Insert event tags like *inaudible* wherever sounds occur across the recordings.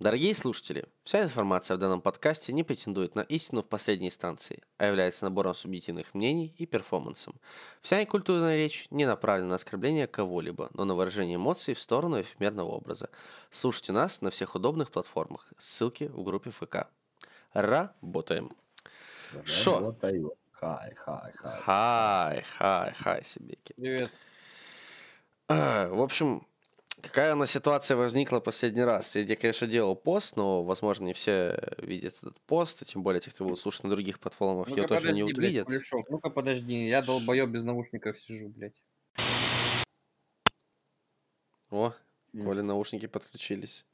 Дорогие слушатели, вся информация в данном подкасте не претендует на истину в последней инстанции, а является набором субъективных мнений и перформансом. Вся некультурная речь не направлена на оскорбление кого-либо, но на выражение эмоций в сторону эфемерного образа. Слушайте нас на всех удобных платформах. Ссылки в группе ФК. Работаем. Шо? Работаю. Хай, хай, хай. Хай, хай, хай, Сибеки. Привет. А, В общем, какая у нас ситуация возникла последний раз? Я, конечно, делал пост, но, возможно, не все видят этот пост, и тем более те, кто будут слушать на других платформах, Ну-ка ее тоже не подожди, блядь, увидят. Кулешов, Ну-ка подожди, я долбоёб без наушников сижу, блядь. О, М. Коли наушники подключились.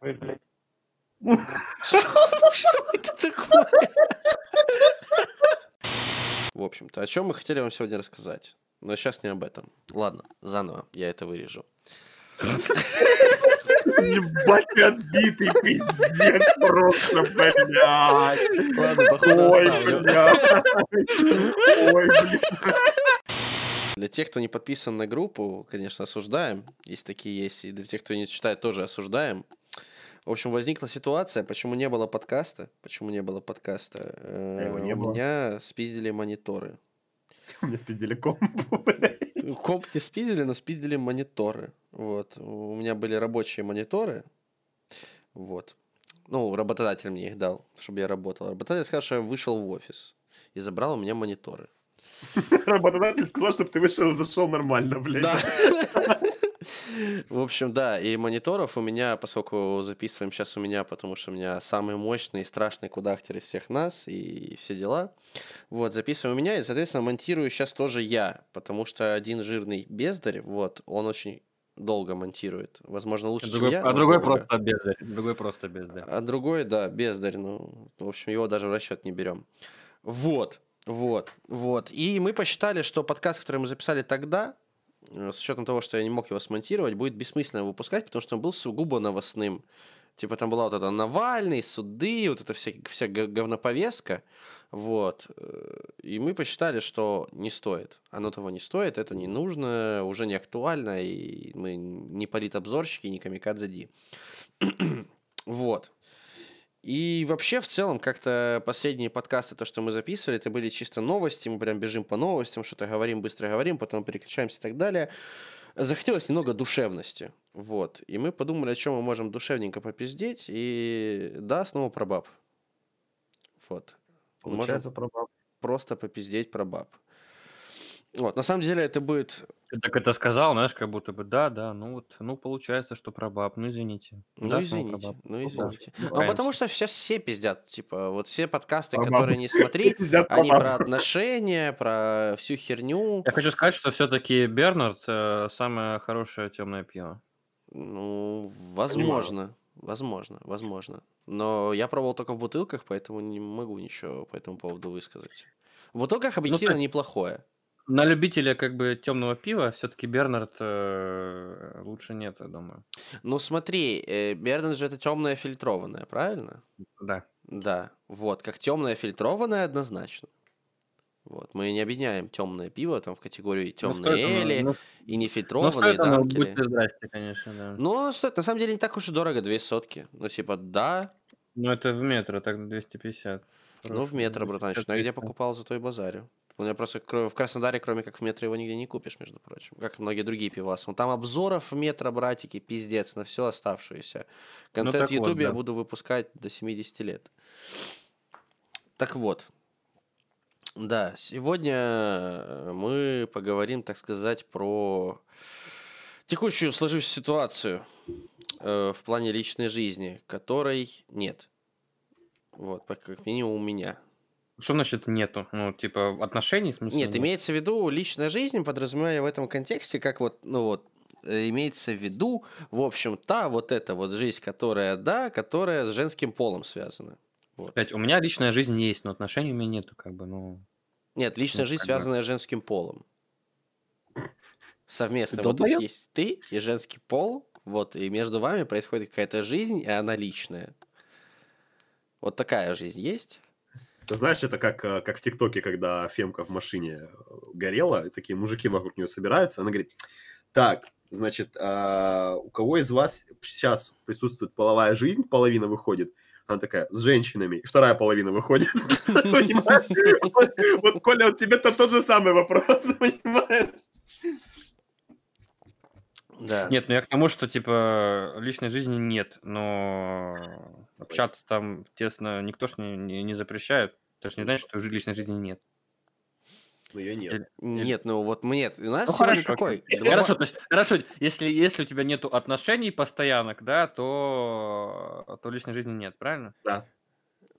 Ой, блядь. Что это такое? В общем-то, о чем мы хотели вам сегодня рассказать. Но сейчас не об этом. Ладно, заново, я это вырежу. Ебать, ты отбитый пиздец просто, блядь. Ладно, походу Ой, блядь. Ой, блядь. Для тех, кто не подписан на группу, конечно, осуждаем. Есть такие есть. И для тех, кто не читает, тоже осуждаем. В общем, возникла ситуация, почему не было подкаста. Почему не было подкаста? Э, У было. меня спиздили мониторы. *laughs* У меня спиздили. Ну, Комп *laughs* не спиздили, но спиздили мониторы. Вот. У меня были рабочие мониторы. Вот. Ну, работодатель мне их дал, чтобы я работал. Работодатель сказал, что я вышел в офис и забрал у меня мониторы. *laughs* Работодатель сказал, чтобы ты вышел и зашел нормально, блядь. Да. *laughs* В общем, да, и мониторов у меня, поскольку записываем сейчас у меня, потому что у меня самый мощный и страшный кудахтер из всех нас и все дела. Вот, записываем у меня, и, соответственно, монтирую сейчас тоже я, потому что один жирный бездарь, вот, он очень долго монтирует. Возможно, лучше, А чем другой, я. а другой долго. просто бездарь. Другой просто бездарь. А другой, да, бездарь. Ну, в общем, его даже в расчет не берем. Вот, вот, вот. И мы посчитали, что подкаст, который мы записали тогда, с учетом того, что я не мог его смонтировать, будет бессмысленно выпускать, потому что он был сугубо новостным. Типа там была вот эта Навальный, суды, вот эта вся, вся говноповестка. Вот. Э, И мы посчитали, что не стоит. Оно того не стоит, это не нужно, уже не актуально, и мы не политобзорщики, не камикадзе Ди. *clears throat* Вот. И вообще, в целом, как-то последние подкасты, то, что мы записывали, это были чисто новости, мы прям бежим по новостям, что-то говорим, быстро говорим, потом переключаемся и так далее. Захотелось немного душевности, вот. И мы подумали, о чем мы можем душевненько попиздеть, и да, снова про баб. Вот. Можем Получается, пробаб. просто попиздеть про баб. Вот, на самом деле это будет, Ты так это сказал, знаешь, как будто бы, да, да, ну вот, ну получается, что про баб, ну извините. ну Да, про извините, ну извините. ну, Ну, потому что сейчас все пиздят, типа, вот все подкасты, Про которые не *laughs* смотри, они про отношения, про всю херню. Я хочу сказать, что все-таки Бернард э, самое хорошее темное пиво. Ну, возможно, возможно, возможно. Но я пробовал только в бутылках, поэтому не могу ничего по этому поводу высказать. В бутылках объективно Ну, ты- неплохое. На любителя как бы темного пива все-таки Бернард э, лучше нет, я думаю. Ну, смотри, э, Бернен же это темное фильтрованное, правильно? Да. Да, вот, как темное фильтрованное однозначно. Вот, мы не объединяем темное пиво там в категорию Ну, темные оно- эли ну, и ну, нефильтрованные оно, данкели. будьте здрасте, конечно, да. Ну, стоит, на самом деле, не так уж и дорого, две сотки. Ну, типа, да, Ну, это в метро, так 250. ну, в метро, братанчик. Но я где 250. покупал, зато и базарю. У меня просто в Краснодаре, кроме как в метро, его нигде не купишь, между прочим. Как и многие другие пивасы. Ну, Там обзоров в метро, братики, пиздец, на все оставшееся. Контент Ну, так в Ютубе вот, я да. буду выпускать до 70 лет. Так вот. Да, сегодня э, мы поговорим, так сказать, про текущую сложившуюся ситуацию э, в плане личной жизни, которой нет. Вот, как минимум у меня. Что значит нету? Ну, типа, отношений, в смысле? Нет, имеется в виду личная жизнь, подразумевая в этом контексте, как вот, ну вот, э, имеется в виду, в общем, та вот эта вот жизнь, которая, да, которая с женским полом связана. Опять, у меня личная жизнь есть, но отношений у меня нету, как бы, ну... Нет, личная Ну, жизнь, бы. связанная с женским полом. Совместно. Ты Вот тут есть ты и женский пол, вот, и между вами происходит какая-то жизнь, и она личная. Вот такая жизнь есть. Знаешь, это как, э, как в ТикТоке, когда Фемка в машине э, горела, и такие мужики вокруг нее собираются, она говорит, так, Значит, а, у кого из вас сейчас присутствует половая жизнь, половина выходит, она такая, с женщинами, и вторая половина выходит. *laughs* Вот- Коля, вот тебе-то тот же самый вопрос, *laughs* понимаешь? Да. Нет, ну я к тому, что, типа, личной жизни нет, но общаться там, тесно, никто ж не, не, не запрещает. Ты же не знаешь, что личной жизни нет. Ну, ее нет. Нет, ну вот нет. У нас Ну хорошо, окей. Два- Хорошо, то есть, хорошо, если, если у тебя нету отношений постоянных, да, то, то личной жизни нет, правильно? Да.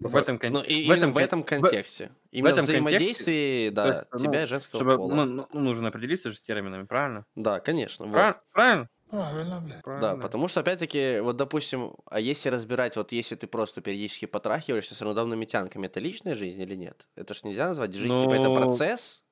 В этом, кон- Ну, и в именно в этом в- контексте. Именно в этом контексте, взаимодействии, то да, ну, тебя и женского чтобы, пола. ну, ну, нужно определиться же с терминами, правильно? Да, конечно. вот. Прав- Правильно? Да, Правильно. потому что, опять-таки, вот, допустим, а если разбирать, вот если ты просто периодически потрахиваешься с рандомными тянками, это личная жизнь или нет? Это ж нельзя назвать. Жизнь, типа, это Ну, процесс,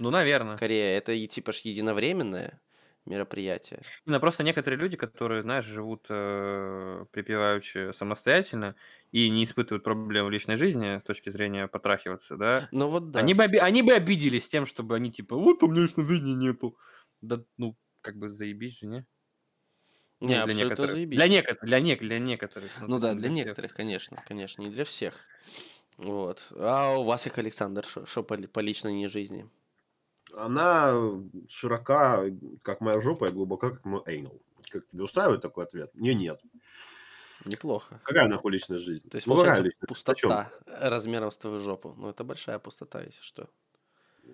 Ну, наверное. скорее, это и, типа, ж единовременное мероприятие. Именно просто некоторые люди, которые, знаешь, живут э, припеваючи самостоятельно и не испытывают проблем в личной жизни с точки зрения потрахиваться, да, Ну вот да. они, бы, оби- они бы обиделись тем, чтобы они типа, вот у меня личной жизни нету. Да, ну, как бы заебись же, не? Ну, Не, для абсолютно некоторых. заебись. Для, некоторых, для, нек- для некоторых. Ну есть да, для всех. некоторых, конечно, конечно, не для всех. Вот. А у вас, как Александр, что по, по личной не жизни? Она широка, как моя жопа, и глубока, как мой эйнал. Как тебе устраивает такой ответ? Не, нет. Неплохо. Какая нахуй личная жизнь? То есть, Ну, получается, личная? Пустота размером с твою жопу. Ну, это большая пустота, если что.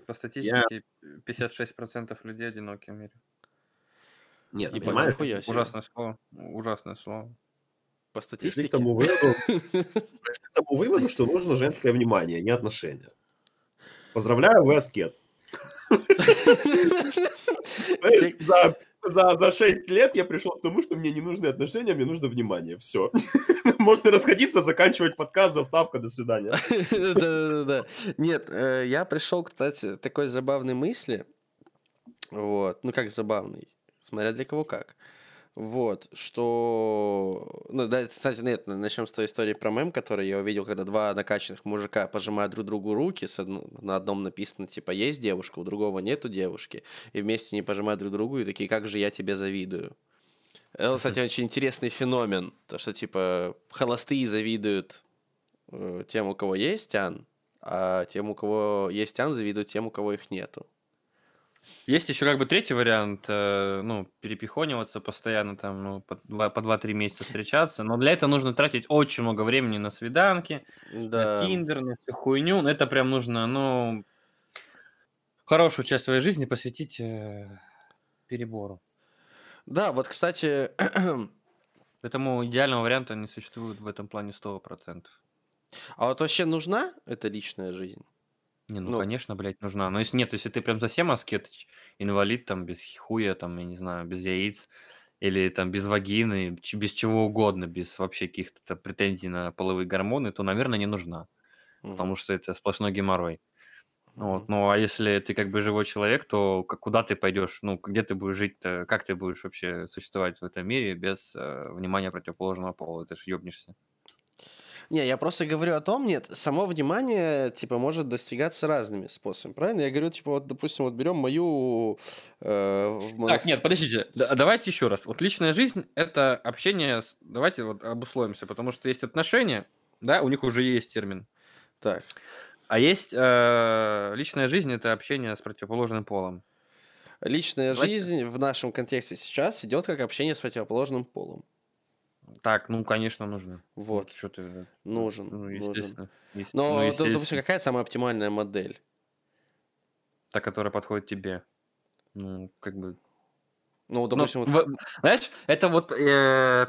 По статистике 56% людей одиноки в мире. Нет, Ебать, понимаешь? себе. Ужасное слово. Ужасное слово. По Пришли статистике. к тому выводу, *laughs* пришли к тому выводу, что нужно женское внимание, не отношения. Поздравляю, вы аскет. За, за, за 6 лет я пришел к тому, что мне не нужны отношения, мне нужно внимание. Все. *laughs* Можно расходиться, заканчивать подкаст, заставка, до свидания. Да-да-да. Нет, э, я пришел, кстати, такой забавной мысли. Вот. Ну, как забавный. Смотря для кого как. Вот, что... Ну, да, кстати, нет, начнем с той истории про мем, который я увидел, когда два накачанных мужика пожимают друг другу руки, с одно- на одном написано, типа, есть девушка, у другого нету девушки, и вместе не пожимают друг другу, и такие, как же я тебе завидую. Это, кстати, очень интересный феномен, то, что, типа, холостые завидуют э, тем, у кого есть тян, а тем, у кого есть тян, завидуют тем, у кого их нету. Есть еще как бы третий вариант, э, ну, перепихониваться постоянно, там, ну, по два- по 2-3 месяца встречаться, но для этого нужно тратить очень много времени на свиданки, на Да. Тиндер, на всю хуйню. Это прям нужно, ну, хорошую часть своей жизни посвятить э, перебору. Да, вот, кстати, *clears throat* Поэтому идеального варианта не существует в этом плане 100%. а вот вообще нужна эта личная жизнь? Не, ну, Ну. конечно, блядь, нужна. Но если нет, если ты прям совсем аскетыч, инвалид, там, без хуя, там, я не знаю, без яиц, или там без вагины, ч- без чего угодно, без вообще каких-то там претензий на половые гормоны, то, наверное, не нужна. Мгм. Потому что это сплошной геморрой. Вот. Мгм. Ну, а если ты как бы живой человек, то куда ты пойдешь? Ну, где ты будешь жить-то? Как ты будешь вообще существовать в этом мире без э, внимания противоположного пола? Ты ж ёбнешься. Не, я просто говорю о том, нет, само внимание, типа, может достигаться разными способами, правильно? Я говорю, типа, вот, допустим, вот берем мою... э, в монас- Так, нет, подождите, да- давайте еще раз. Вот личная жизнь – это общение с... Давайте вот обусловимся, потому что есть отношения, да, у них уже есть термин. Так, А есть э, личная жизнь – это общение с противоположным полом. личная Давайте- жизнь в нашем контексте сейчас идет как общение с противоположным полом. Так, ну, конечно, нужно. Вот, Что ты... нужен, Ну, нужен. естественно. Но, ну, естественно. допустим, какая самая оптимальная модель? та, которая подходит тебе. Ну, как бы... Ну, Ну, допустим, вот- в- знаешь, это вот э,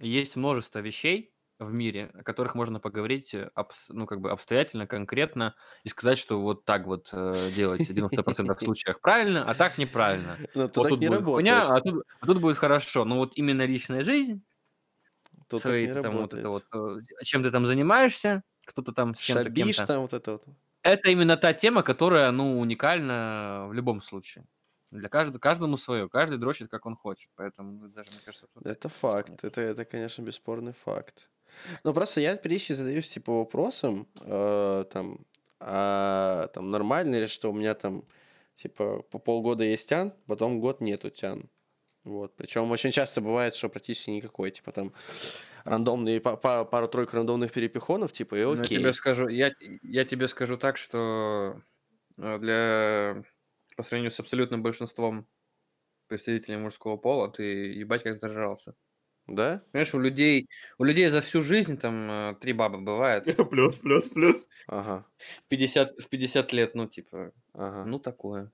есть множество вещей в мире, о которых можно поговорить э, обс- ну, как бы обстоятельно, конкретно, и сказать, что вот так вот э, делать в 90% случаях правильно, а так неправильно. ну, то Вот тут будет хуйня, а тут, а тут будет хорошо. Но вот именно личная жизнь, Тут свои там вот работает. это вот, чем ты там занимаешься, кто-то там с чем-то, Шабиш кем-то. там вот это вот. Это именно та тема, которая, ну, уникальна в любом случае. Для каждого, каждому свое, каждый дрочит, как он хочет. Поэтому ну, даже, мне кажется, Это факт. Это, это, конечно, бесспорный факт. Ну, просто я периодически задаюсь, типа, вопросом, э, там, а, там, нормально ли, что у меня там, типа, по полгода есть тян, потом год нету тян. Вот. Причем очень часто бывает, что практически никакой, типа там рандомные, па- па- пару-тройку рандомных перепихонов, типа, и Ну, я окей. тебе скажу, я, я тебе скажу так, что э, для по сравнению с абсолютным большинством представителей мужского пола, ты ебать как зажрался. Да? Понимаешь, у людей, у людей за всю жизнь там э, три бабы бывает. *laughs* Плюс, плюс, плюс. Ага. В 50, в 50 лет, ну, типа, Ага. ну, такое.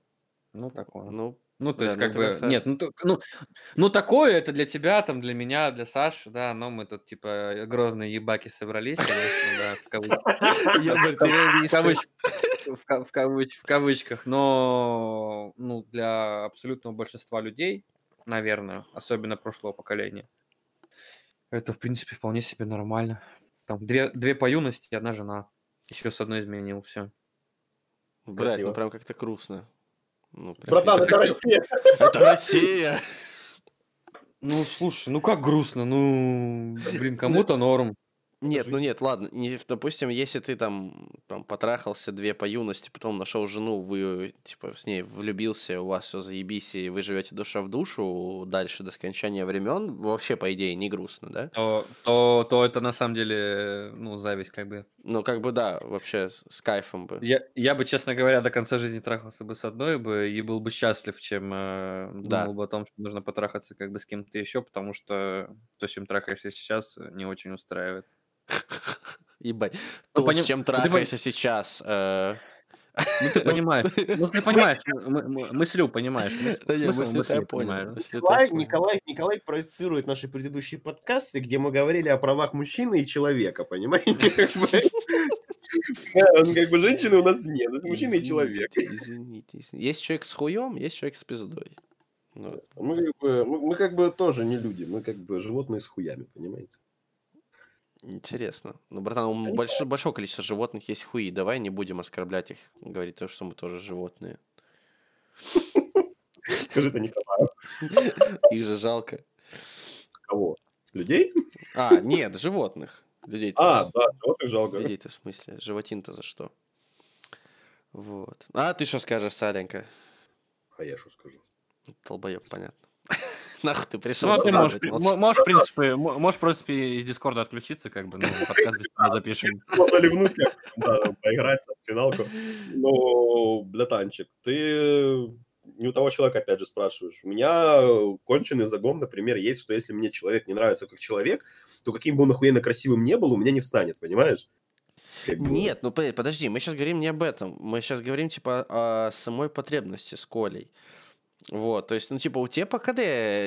Ну, такое. Ну, Ну, то да, есть, ну как это бы, как-то- нет, ну, то- ну, ну, такое это для тебя, там, для меня, для Саши, да, но мы тут, типа, грозные ебаки собрались, конечно, да, в кавычках. Но ну, для абсолютного большинства людей, наверное, особенно прошлого поколения, это, в принципе, вполне себе нормально. Там две, две по юности и одна жена. Еще с одной изменил, все. Красиво. ну прям как-то грустно. Ну, прям Братан, это Россия. это Россия. Ну, слушай, ну как грустно, ну, блин, кому-то норм. Нет, ну нет, ладно. Не, допустим, если ты там, там потрахался две по юности, потом нашел жену, вы типа с ней влюбился, у вас все заебись, и вы живете душа в душу дальше до скончания времен, вообще, по идее, не грустно, да? То, то, то это на самом деле, ну, зависть как бы. Ну, как бы да, вообще с, с кайфом бы. Я, я бы, честно говоря, до конца жизни трахался бы с одной бы и был бы счастлив, чем э, Да. думал бы о том, что нужно потрахаться как бы с кем-то еще, потому что то, с чем трахаешься сейчас, не очень устраивает. Ебать. Ну, То, с чем ну, ты трахаешься сейчас. э, Ну, ты понимаешь, ну, ты понимаешь, *laughs* мыслю понимаешь, Да я понял, Николай. Николай, Николай проецирует наши предыдущие подкасты, где мы говорили о правах мужчины и человека, понимаете? *laughs* Он как бы женщины у нас нет, это мужчина и человек. Извините. Есть человек с хуем, есть человек с пиздой. Вот. Мы как, бы, мы, мы как бы тоже не люди, мы как бы животные с хуями, понимаете? Интересно. Ну, братан, у большое, большое количество животных есть хуи. Давай не будем оскорблять их, говорить то, что мы тоже животные. Скажи это Николаю. *laughs* Их же жалко. Кого? Людей? А, нет, животных. Людей. А, да, животных жалко. Людей-то в смысле. Животин-то за что? Вот. А ты что скажешь, Саленька? А я что скажу? Толбоеб, понятно. *laughs* Нахуй ты пришел Ну, а ты можешь, можешь, в принципе, мо- можешь, в принципе, из Дискорда отключиться, как бы, ну, *laughs* подкаст без тебя запишем. *laughs* Можно ливнуть как да, поиграть в финалку. Ну, братанчик, ты не у того человека, опять же, спрашиваешь. У меня конченый загон, например, есть, что если мне человек не нравится как человек, то каким бы он охуенно красивым не был, у меня не встанет, понимаешь? Как бы- Нет, ну по- подожди, мы сейчас говорим не об этом. Мы сейчас говорим, типа, о самой потребности с Колей. Вот, то есть, ну, типа, у тебя по КД,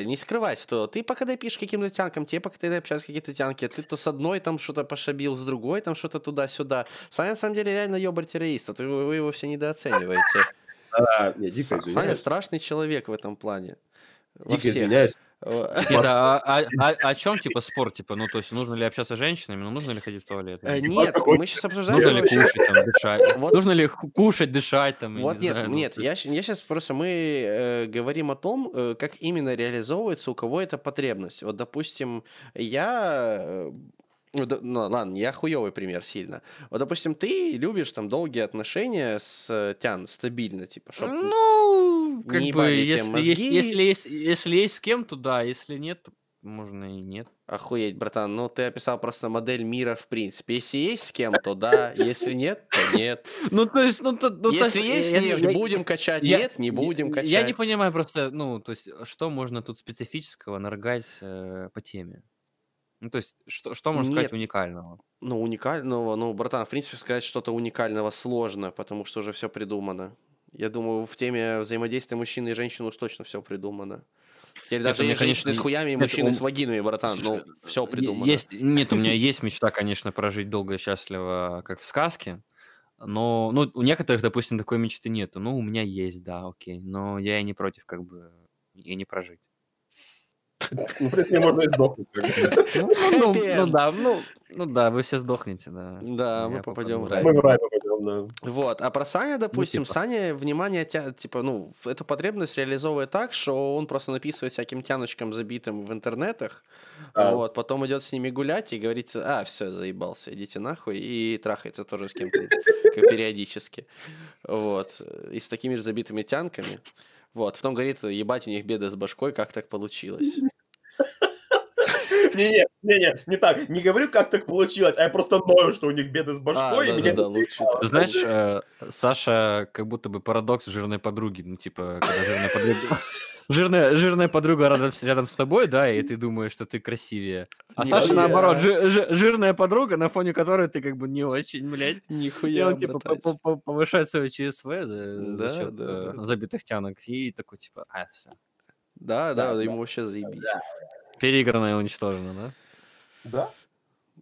не скрывай, что ты по КД пишешь каким-то тянкам, тебе по КД общаются какие-то тянки, ты то с одной там что-то пошабил, с другой там что-то туда-сюда. Саня, на самом деле, реально ёбарь террорист, а ты, вы его все недооцениваете. А, не, дико Саня страшный человек в этом плане. Дико всех. извиняюсь. О, Это а- а- а- о чем, типа, спор? Типа, ну, то есть, нужно ли общаться с женщинами, ну, нужно ли ходить в туалет? э, Нет, мы сейчас обсуждаем... Нужно ли кушать, там, дышать? *laughs* Вот- Нужно ли кушать, дышать, там, Вот не нет, знаю, ну, нет, я, я сейчас просто мы э, говорим о том, э, как именно реализовывается у кого эта потребность. Вот, допустим, я, э, ну, да- ну, ладно, я хуевый пример сильно. Вот, допустим, ты любишь там долгие отношения с э, Тян, стабильно, типа, чтоб... Ну, как не бы, если есть, мозги. если есть, если есть с кем, то да, если нет, то можно и нет. Охуеть, братан, ну ты описал просто модель мира в принципе. Если есть с кем, то да, если нет, то нет. *laughs* Ну, то есть, ну, то, ну, то Если есть я- нефть, я- будем качать, я- нет, не будем качать. Я не понимаю просто, ну, то есть, что можно тут специфического наргать э, по теме? Ну, то есть, что, что можно сказать уникального? Ну, уникального, ну, братан, в принципе, сказать что-то уникального сложно, потому что уже все придумано. Я думаю, в теме взаимодействия мужчины и женщины уж точно все придумано. Теперь Это даже мне, есть женщины с конечно, хуями и это мужчины он- с вагинами, братан. Ну, все придумано. Есть, нет, у меня есть мечта, конечно, прожить долго и счастливо, как в сказке. Но ну, у некоторых, допустим, такой мечты нету. Ну, у меня есть, да, окей. Но я и не против, как бы, и не прожить. Ну, в принципе, можно и сдохнуть. Ну, ну, ну, ну да, ну, ну да, вы все сдохнете, да. Да, мы попадем в рай. Мы в рай попадем, да. Вот, а про Саня, допустим, типа. Саня внимание, тя... типа, ну, эту потребность реализовывает так, что он просто написывает всяким тяночкам, забитым в интернетах, А. вот, потом идет с ними гулять и говорит, а, все, заебался, идите нахуй, и трахается тоже с кем-то периодически, вот, и с такими же забитыми тянками. Вот, потом говорит, ебать, у них беды с башкой, как так получилось? Не-не, не-не, не так. Не говорю, как так получилось, а я просто ною, что у них беды с башкой, и А, меня да-да-да, это лучше. Ты знаешь, э, Саша как будто бы парадокс жирной подруги. Ну, типа, когда жирная подруга... *laughs* Жирная, жирная подруга рядом, с- рядом с тобой, да, и ты думаешь, что ты красивее. А Саша, Нихуя. наоборот, жи- жи- жирная подруга, на фоне которой ты как бы не очень, блядь. И Нихуя, он, типа, по- по- по- повышает свое ЧСВ за, за Да, счет да, э, да. забитых тянок. И такой, типа, а, всё. Да, Да, да, да. ему вообще заебись. Переиграно и уничтожено, да? Да?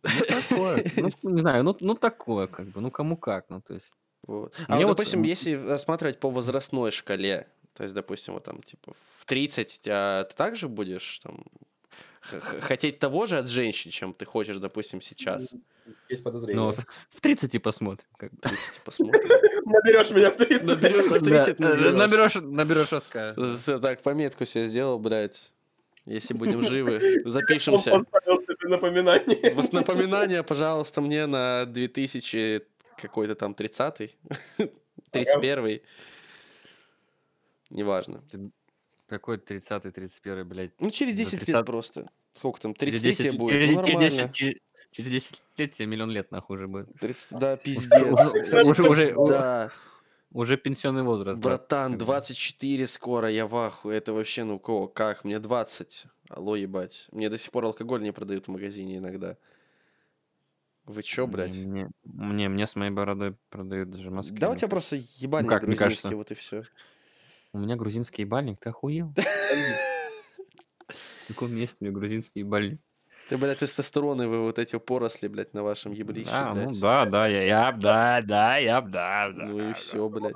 Ну, такое. Ну, не знаю, ну, ну, такое, как бы, ну, кому как, ну, то есть. Вот. А Мне вот, вот, допустим, м, если рассматривать по возрастной шкале, то есть, допустим, вот там, типа, в 30, а ты также будешь там хотеть того же от женщин, чем ты хочешь, допустим, сейчас? Есть Ну, подозрение. вот в 30 посмотрим. Как бы. 30 посмотрим. Наберешь меня в 30. Наберешь на 30, Да, э, наберешь. наберешь, наберешь. Все, так, пометку себе сделал, блядь. Если будем живы, *laughs* запишемся. напоминание. Вот Напоминание, пожалуйста, мне на 2000 какой-то там 30 31 *laughs* Неважно. Какой 30-й, 31 блядь. Ну, через За 10 лет 30 просто. Сколько там? Через 33 тебе 10 будет? через- Ну, нормально. 10 через- Через 10 лет тебе миллион лет нахуй уже будет. 30 Да, пиздец. Уже- уже- Да, Уже пенсионный возраст. брат, братан, как бы. 24 скоро, я в ахуе. Это вообще, ну, кого, как? Мне 20. Алло, ебать. Мне до сих пор алкоголь не продают в магазине иногда. Вы чё, блядь? Мне, мне, мне с моей бородой продают даже маски. Да у тебя просто ебальник как, мне грузинский, вот и все. У меня грузинский ебальник, ты охуел? *laughs* В каком месте у меня грузинский ебальник? Ты, блядь, тестостероны вы вот эти поросли, блядь, на вашем еблище, А, ну блядь. да, да, я, я, да, да, я, да, да. Ну и да. все, блядь.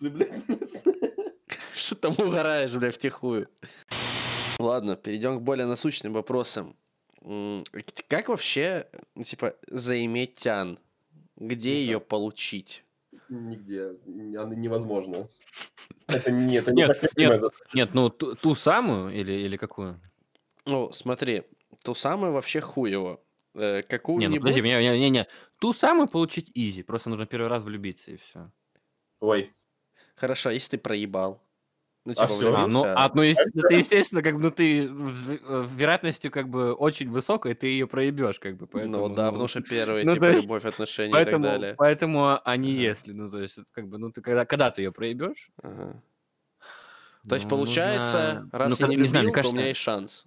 *laughs* Что там угораешь, блядь, втихую? Ладно, перейдем к более насущным вопросам. Как вообще, ну, типа, заиметь тян? Где Ну ее получить? Нигде. Она невозможно. Это нет, это не Нет, нет. Нет, ну ту, ту самую или, или какую? Ну, смотри, то самое вообще хуево. Э, Не, ну подожди, не, не, не, не. Ту самую получить изи, просто нужно первый раз влюбиться и все. Ой. Хорошо, если ты проебал. Ну, А типа, всё. А, ну, а, ну, ес- это, естественно, как бы, ну, ты э, вероятностью, как бы, очень высокой, ты ее проебешь, как бы, поэтому... Ну да, потому что первые, ну, типа, есть, любовь, отношения и Поэтому, так далее. поэтому они Ага. если, ну, то есть, как бы, ну, ты когда, когда ты ее проебешь, Ага. То есть, ну, получается, нужно- раз ну, я как- не любил, знаю, то у кажется, меня есть шанс.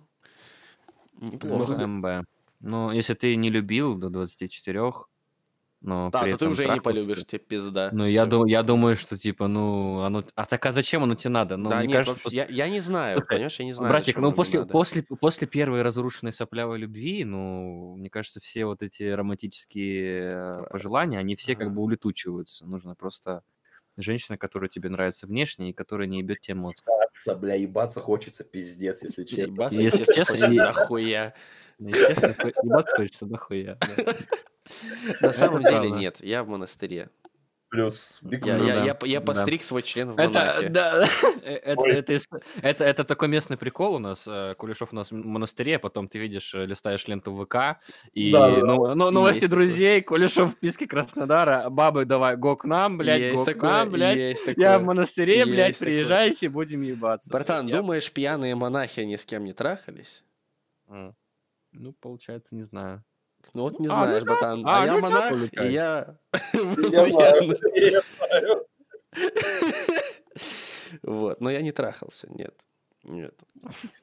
Неплохо. МБ. Ну, если ты не любил до 24, но Да, при то ты уже и не полюбишь, тебе пизда. Ну, я, дум- я думаю, что, типа, ну, оно... А так, а зачем оно тебе надо? Ну, да, мне нет, кажется, после- я, я не знаю, понимаешь, я не знаю. Братик, ну после, после, после первой разрушенной соплявой любви, ну, мне кажется, все вот эти романтические э, пожелания, они все как бы улетучиваются. Нужно просто женщина, которая тебе нравится внешне и которая не ебет тебе мозг. Ебаться, бля, ебаться хочется, пиздец, если честно. Ебаться, Если честно, нахуя. Ну, Естественно, хо- ебаться хочется нахуя. На самом деле нет, я в монастыре. Плюс биг Я, Ну я, да, я, я да. постриг свой член в Это, монахе. да, *laughs* это, Ой. это, ис- это, это такой местный прикол у нас. э, Кулешов у нас в монастыре, а потом ты видишь, э, листаешь ленту ВК, и Да, да, ну, ну, новости Есть такое. друзей, Кулешов в списке Краснодара, бабы давай, го к нам, блядь, есть го к такое, нам, блядь. есть Я такое. в монастыре, блядь, Есть такое. приезжайте, будем ебаться. Братан, блядь. Я- думаешь, пьяные монахи ни с кем не трахались? М. Ну, получается, не знаю. Ну вот не А, ну знаешь, да. братан. А, А, я ну монах, и я... *laughs* Вот, но я не трахался, нет. Нет.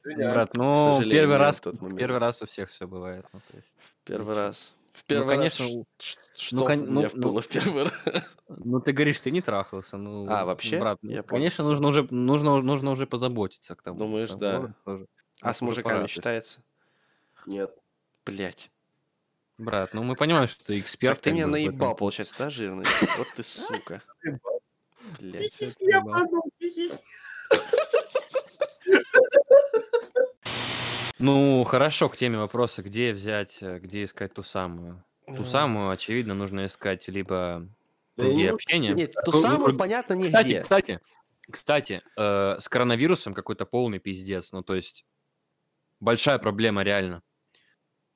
Извиняюсь. Брат, ну, первый раз, первый раз у всех все бывает. ну. Первый раз. В первый конечно, раз. ш- ну, Что кон- у меня ну, было в первый раз? Ну, ты говоришь, ты не трахался. Ну, А, вообще? Брат, Я ну, понял. конечно, нужно уже, нужно, нужно уже позаботиться к тому. Думаешь, тому да. тоже. А с мужиками считается? Нет. Блять. Брат, ну мы понимаем, что ты эксперт. Так ты меня наебал, получается, да, жирный? Вот ты сука. *laughs* Я подумал, хи-хи. Ну, хорошо, к теме вопроса, где взять, э, где искать ту самую. Ту самую, очевидно, нужно искать либо не- общения. Нет, ту самую, понятно, Кстати, нигде. кстати, кстати, э, с коронавирусом какой-то полный пиздец. Ну, то есть, большая проблема реально.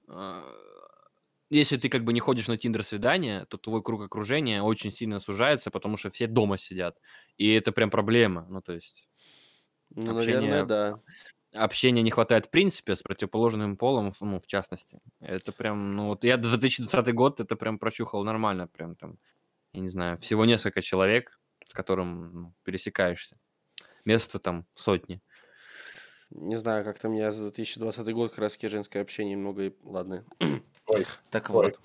Э, Если ты как бы не ходишь на Тиндер свидания, то твой круг окружения очень сильно сужается, потому что все дома сидят. И это прям проблема. Ну, то есть, Ну, Общение- наверное, да. Общения не хватает в принципе с противоположным полом, ну, в частности. Это прям, ну, вот я за 2020 год это прям прочухал нормально, прям там, я не знаю, всего несколько человек, с которым ну, пересекаешься. Место там сотни. Не знаю, как-то меня за 2020 год как раз женское общение немного... и- Ладно. Ой, Так ой, вот.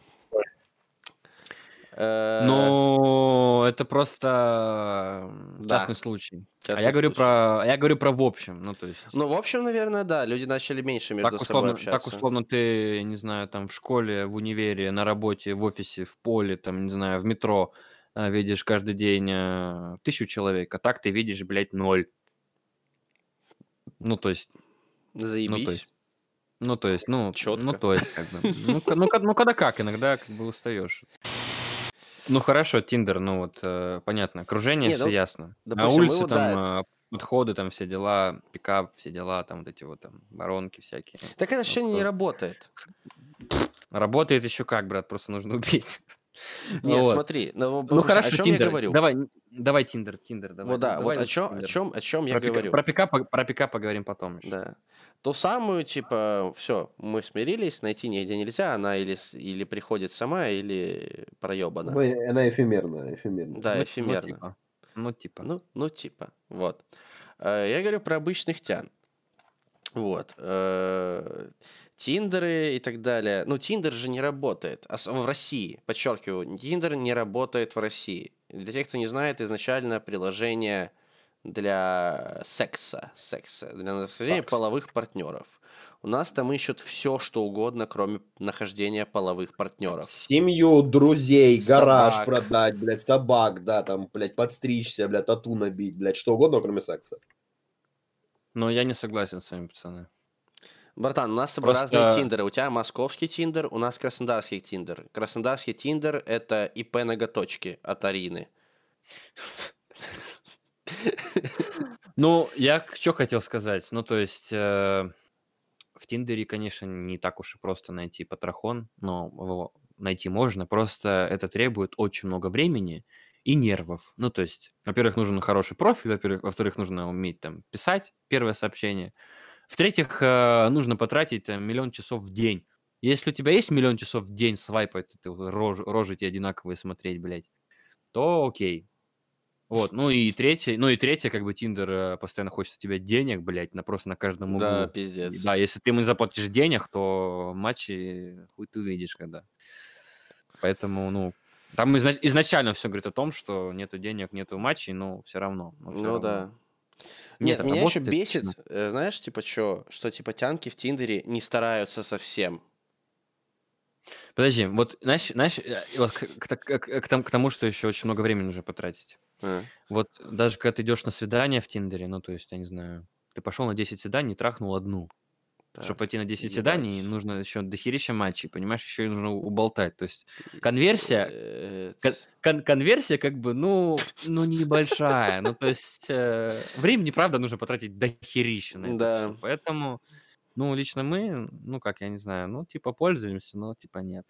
Но это просто Да. частный случай. А я говорю случай. про, я говорю про в общем, ну то есть. Ну, в общем, наверное, да, люди начали меньше между Так собой общаться. так условно ты, не знаю, там в школе, в универе, на работе, в офисе, в поле, там, не знаю, в метро э, видишь каждый день э, тысячу человек, а так ты видишь, блядь, ноль. Ну, то есть, Заебись. есть, ну, то есть, ну, Чётко. ну, то есть, как бы, ну, ну, ну, когда как, иногда как бы устаешь. Ну, хорошо, Тиндер, ну, вот, э, понятно, окружение, Не, все ну, ясно. На допустим, мы улице вот, там э, подходы, там все дела, пикап, все дела, там вот эти вот там воронки всякие. Так это Ну, ощущение не работает. Работает еще как, брат, просто нужно убить. *laughs* Не, Вот. смотри, ну, Ну хорошо, о чем Tinder. я говорю? Давай, давай Tinder, Tinder, давай. вот да, давай вот о чем, о чем, о чем я про, пика- говорю. про пика, пог- про пика поговорим потом еще. Да. Ту самую, типа, все, мы смирились, найти нигде нельзя, она или, или приходит сама, или проебана. Ну, она эфемерная, эфемерная. Да, Ну, эфемерно. Ну, типа. Ну, типа. Ну, ну, типа, вот. Э, Я говорю про обычных тян. Вот. э, Тиндеры и так далее. Ну, Тиндер же не работает. В России, подчеркиваю, Тиндер не работает в России. Для тех, кто не знает, изначально приложение для секса, секса, для нахождения Секс. половых партнеров. У нас там ищут все, что угодно, кроме нахождения половых партнеров. Семью, друзей, гараж Собак. продать, блядь, собак, да, там, блядь, подстричься, блядь, тату набить, блядь, что угодно, кроме секса. Но я не согласен с вами, пацаны. Братан, у нас с тобой разные Просто- тиндеры. У тебя московский тиндер, у нас краснодарский тиндер. Краснодарский тиндер — это ИП ноготочки от Арины. *laughs* *laughs* Ну, я что хотел сказать. Ну, то есть, э, в Тиндере, конечно, не так уж и просто найти патрахон, но его найти можно. Просто это требует очень много времени и нервов. Ну, то есть, во-первых, нужен хороший профиль, во-первых, во-вторых, нужно уметь там писать первое сообщение. В-третьих, э, нужно потратить там, миллион часов в день. Если у тебя есть миллион часов в день свайпать, ты рожи, рожи тебе одинаковые смотреть, блядь, то окей. Вот, ну и третье, ну и третье, как бы Тиндер э, постоянно хочет от тебя денег, блядь, на просто на каждом углу. Да, И пиздец. Да, если ты ему не заплатишь денег, то матчи хуй ты увидишь когда. Поэтому, ну, там изна- изначально все говорит о том, что нету денег, нету матчей, но все равно. но всё Ну равно. да. Нет, Нет, меня еще бесит, знаешь, типа, что, что типа тянки в Тиндере не стараются совсем. Подожди, вот, знаешь, знаешь, э, вот к, к- к- к- к тому- что еще очень много времени нужно потратить. А. Вот даже когда ты идешь на свидание в Тиндере, ну, то есть, я не знаю, ты пошел на 10 свиданий, трахнул одну. Чтобы Так, пойти на 10 ебать. свиданий, нужно еще дохерища матчей, понимаешь, еще и нужно уболтать. То есть конверсия, Э, кон- кон- конверсия как бы, ну, ну небольшая. Ну, то есть э, времени, правда, нужно потратить дохерища на это Да. Поэтому, ну, лично мы, ну, как, я не знаю, ну, типа, пользуемся, но, типа, нет.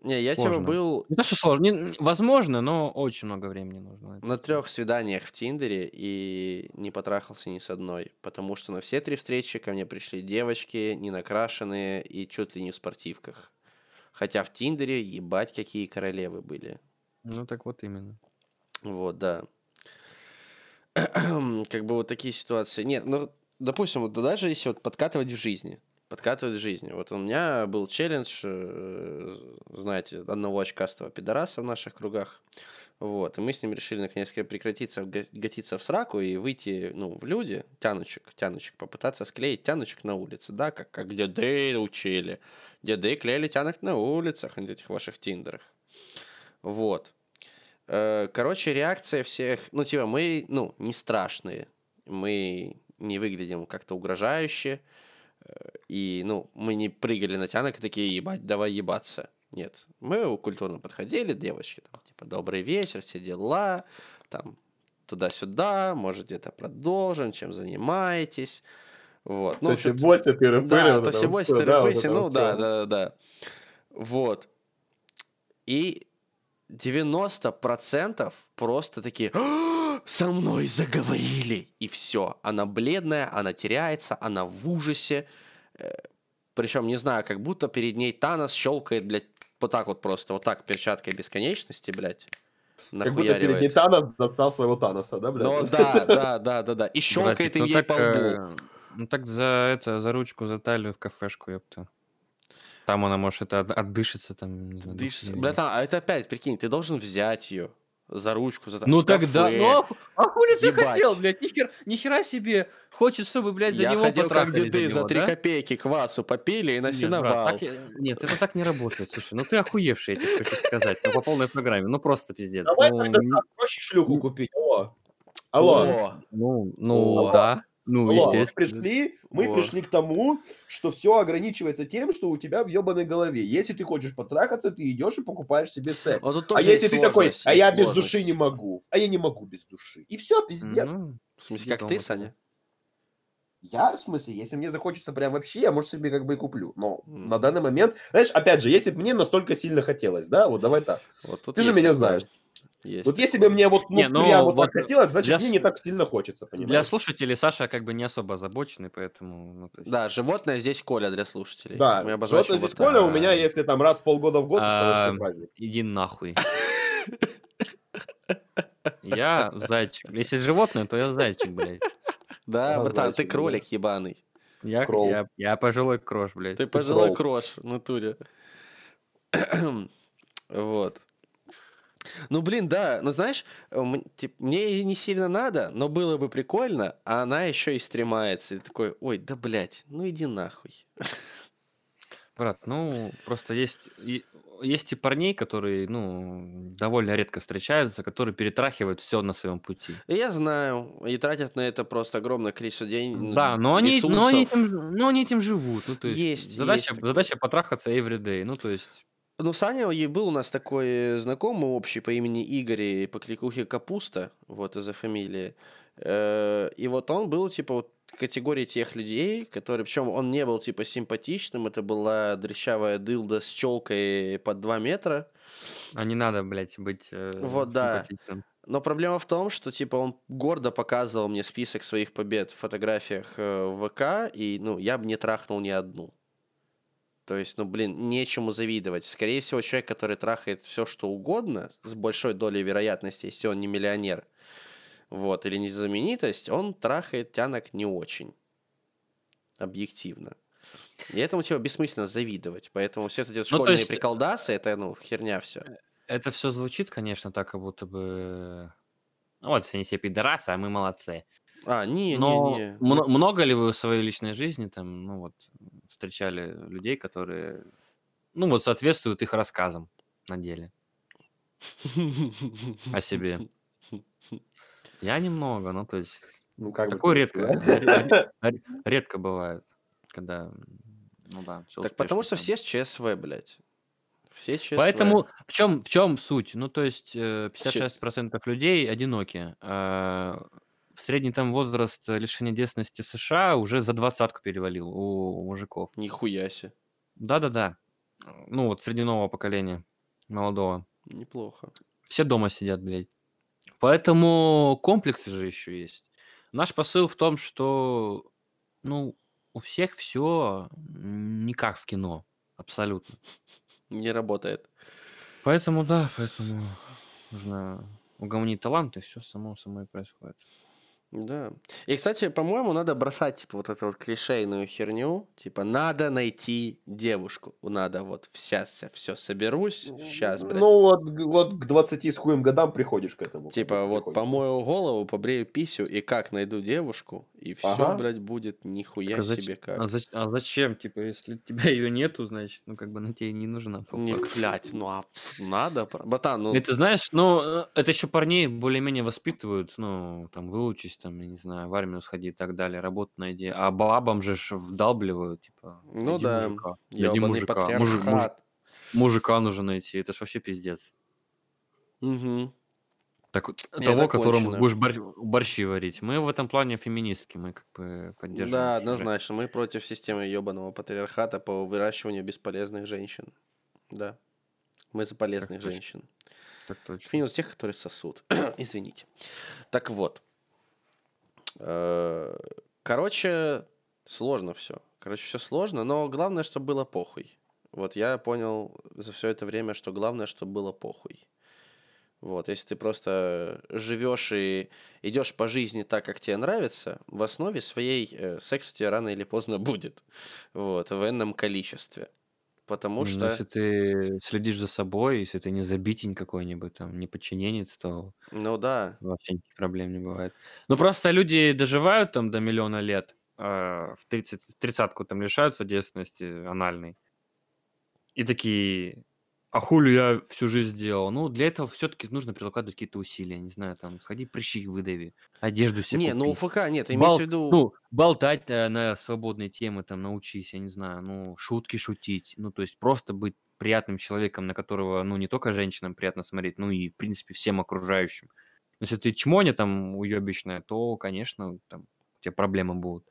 Не, я типа Сложно. был Не то, что сложно, не- возможно, но очень много времени нужно. на трех свиданиях в Тиндере и не потрахался ни с одной. Потому что на все три встречи ко мне пришли девочки, не накрашенные и чуть ли не в спортивках. Хотя в Тиндере ебать какие королевы были. Ну, так вот именно. Вот, да. *clears throat* Как бы вот такие ситуации. Нет, ну, допустим, вот даже если вот подкатывать в жизни. Подкатывать в жизни. Вот у меня был челлендж, э, знаете, одного очкастого пидораса в наших кругах. Вот, и мы с ним решили наконец прекратиться, га- гатиться в сраку и выйти, ну, в люди, тянучек, тянучек, попытаться склеить тянучек на улице, да, как, как деды учили. Деды клеили тянок на улицах, на этих ваших тиндерах. Вот. Э, Короче, реакция всех, ну, типа, мы, ну, не страшные, мы не выглядим как-то угрожающе, и, ну, мы не прыгали на тянок и такие, ебать, давай ебаться. Нет, мы культурно подходили, девочки, там, типа, добрый вечер, все дела, там, туда-сюда, может, где-то продолжим, чем занимаетесь, вот. То есть, бойся, ты рэпыри, да, вот то бойся, ты да, вот это ну да, всё. да, да, да. Вот. И 90% просто такие, «А, со мной заговорили. И все. Она бледная, она теряется, она в ужасе. Причем, не знаю, как будто перед ней Танос щелкает, блядь, вот так вот просто, вот так перчаткой бесконечности, блядь. Как будто перед ней Танос достал своего Таноса, да, блядь? Ну да, да, да, да, да. И щелкает им ну, ей так, по лбу. э, Ну так за это, за ручку, за талию в кафешку, ёпта. Там она может это от- отдышится, там, не знаю. Братан, а это опять, прикинь, ты должен взять ее за ручку, за Ну в тогда, кафе. ну а а хули ты Ебать. хотел, блядь, нихера, нихера себе, хочешь, чтобы, блядь, за Я него ходил как деды за три да? копейки квасу попили и на Нет, брат, сеновал. так нет, это так не работает, слушай, ну ты охуевший, я тебе хочу сказать, ну по полной программе, ну просто пиздец. Давай ну, тогда проще шлюху купить. Алло. Алло. О, ну, ну, О. да, ну, Алло, мы естественно. пришли, мы О. пришли к тому, что все ограничивается тем, что у тебя в ебаной голове. Если ты хочешь потрахаться, ты идешь и покупаешь себе секс. вот А тоже если ты такой, а я без сложность. души не могу, а я не могу без души. И все, пиздец. Ну, В смысле, сиди как ты, дома Саня? Я, в смысле, если мне захочется прям вообще, я, может, себе как бы и куплю. Но М. на данный момент, знаешь, опять же, если бы мне настолько сильно хотелось, да, вот давай так. Вот тут Ты же меня такое. знаешь. Есть Вот если бы мне вот, ну, Не, ну, прям вот, вот так хотелось, значит, для мне не так сильно хочется, Для понимаешь? слушателей Саша как бы не особо озабоченный, поэтому... ну, есть- Да, животное здесь Коля для слушателей. Да, Мы обозначим здесь Коля так. у меня, если там раз в полгода в год, А, праздник. Иди нахуй. *laughs* Я зайчик. Если животное, то я зайчик, блядь. Да, братан, ты кролик ебаный. Я, Кролл. я, я пожилой крош, блядь. Ты пожилой крош в натуре. *clears throat* Вот. Ну, блин, да, ну знаешь, мне не сильно надо, но было бы прикольно, а она еще и стремается. И такой, ой, да блядь, ну иди нахуй. Брат, ну, просто есть, есть и парней, которые, ну, довольно редко встречаются, которые перетрахивают все на своем пути. Я знаю, и тратят на это просто огромное количество денег. Да, но они, ресурсов. но, они этим, но они этим живут. Ну, то есть, Есть, задача, есть задача потрахаться everyday. Ну, то есть, Ну, Саня, и был у нас такой знакомый общий по имени Игорь и по кликухе Капуста, вот из-за фамилии. Э, И вот он был, типа, вот категории тех людей, которые, причем он не был, типа, симпатичным, это была дрещавая дылда с челкой под 2 метра. а не надо, блядь, быть э, Вот, да. Но проблема в том, что, типа, он гордо показывал мне список своих побед в фотографиях э, в ВК, и, ну, я бы не трахнул ни одну. То есть, ну, блин, нечему завидовать. Скорее всего, человек, который трахает все, что угодно, с большой долей вероятности, если он не миллионер, вот, или не знаменитость, он трахает тянок не очень. Объективно. И этому, типа, бессмысленно завидовать. Поэтому все эти то школьные есть- приколдасы, это, ну, херня все. Это все звучит, конечно, так, как будто бы... Ну, вот, они все пидорасы, а мы молодцы. А, не, Но не, не. мно- много ли вы в своей личной жизни там, ну вот, встречали людей, которые, ну вот, соответствуют их рассказам на деле о себе? Я немного, ну то есть Ну, как такое так редко, *laughs* редко бывает, когда, ну да, все Так потому что все с ЧСВ, блядь. Все ЧСВ. Поэтому в чем в чем суть? Ну то есть э, 56% людей одиноки. Средний там возраст лишения детственности в США уже за двадцатку перевалил у мужиков. Нихуя себе. Да-да-да. Ну, вот среди нового поколения, молодого. Неплохо. Все дома сидят, блядь. Поэтому комплексы же еще есть. Наш посыл в том, что, ну, у всех все не как в кино. Абсолютно. *laughs* Не работает. Поэтому, да, поэтому нужно угомонить талант, и все само собой происходит. Да. И, кстати, по-моему, надо бросать, типа, вот эту вот клишейную херню. Типа, надо найти девушку. Надо вот сейчас все соберусь. Сейчас, блядь. Ну, вот, вот к 20 с хуем годам приходишь к этому. Типа, вот приходишь. помою голову, побрею писю, и как найду девушку, и все, Ага. блядь, будет нихуя Так а, зач- себе как. а зач- а зачем? Типа, если тебя ее нету, значит, ну, как бы она тебе не нужна. по Не, блядь, ну а надо, братан, ну... И ты знаешь, ну, э, это еще парней более-менее воспитывают, ну, там, выучись, там, я не знаю, в армию сходи и так далее, работу найди. А бабам же ж вдалбливают, типа, Ну да, мужика, найди мужика, мужик- патриархат. мужика нужно найти, это ж вообще пиздец. Мгм. Так, Не, того, которому кончено. будешь борщ- борщи варить. Мы в этом плане феминистки, мы как бы поддерживаем. Да, однозначно. Мы против системы ебаного патриархата по выращиванию бесполезных женщин. Да. Мы за полезных точно. женщин. Так точно. Минус тех, которые сосут. *clears throat* Извините. Так вот. Э, Короче, сложно все. Короче, все сложно, но главное, чтобы было похуй. Вот я понял за все это время, что главное, чтобы было похуй. Вот, если ты просто живешь и идешь по жизни так, как тебе нравится, в основе своей э, секс у тебя рано или поздно *laughs* будет. Вот, в энном количестве. Потому Ну, что, если ты следишь за собой, если ты не забитень какой-нибудь, там, не подчиненец, то ну да, вообще никаких проблем не бывает. Ну, просто люди доживают там до миллиона лет, а, в 30, тридцатку там лишаются девственности анальной. И такие, а хули я всю жизнь делал? Ну, для этого все-таки нужно прикладывать какие-то усилия, не знаю, там, сходи прыщи выдави, одежду себе Не, ну купи. ФК нет, имеется Бал- в виду... ну, болтать э, на свободные темы, там, научись, я не знаю, ну, шутки шутить, ну, то есть просто быть приятным человеком, на которого, ну, не только женщинам приятно смотреть, ну, и, в принципе, всем окружающим. Если ты чмоня там уебищная, то, конечно, там, тебя проблемы будут.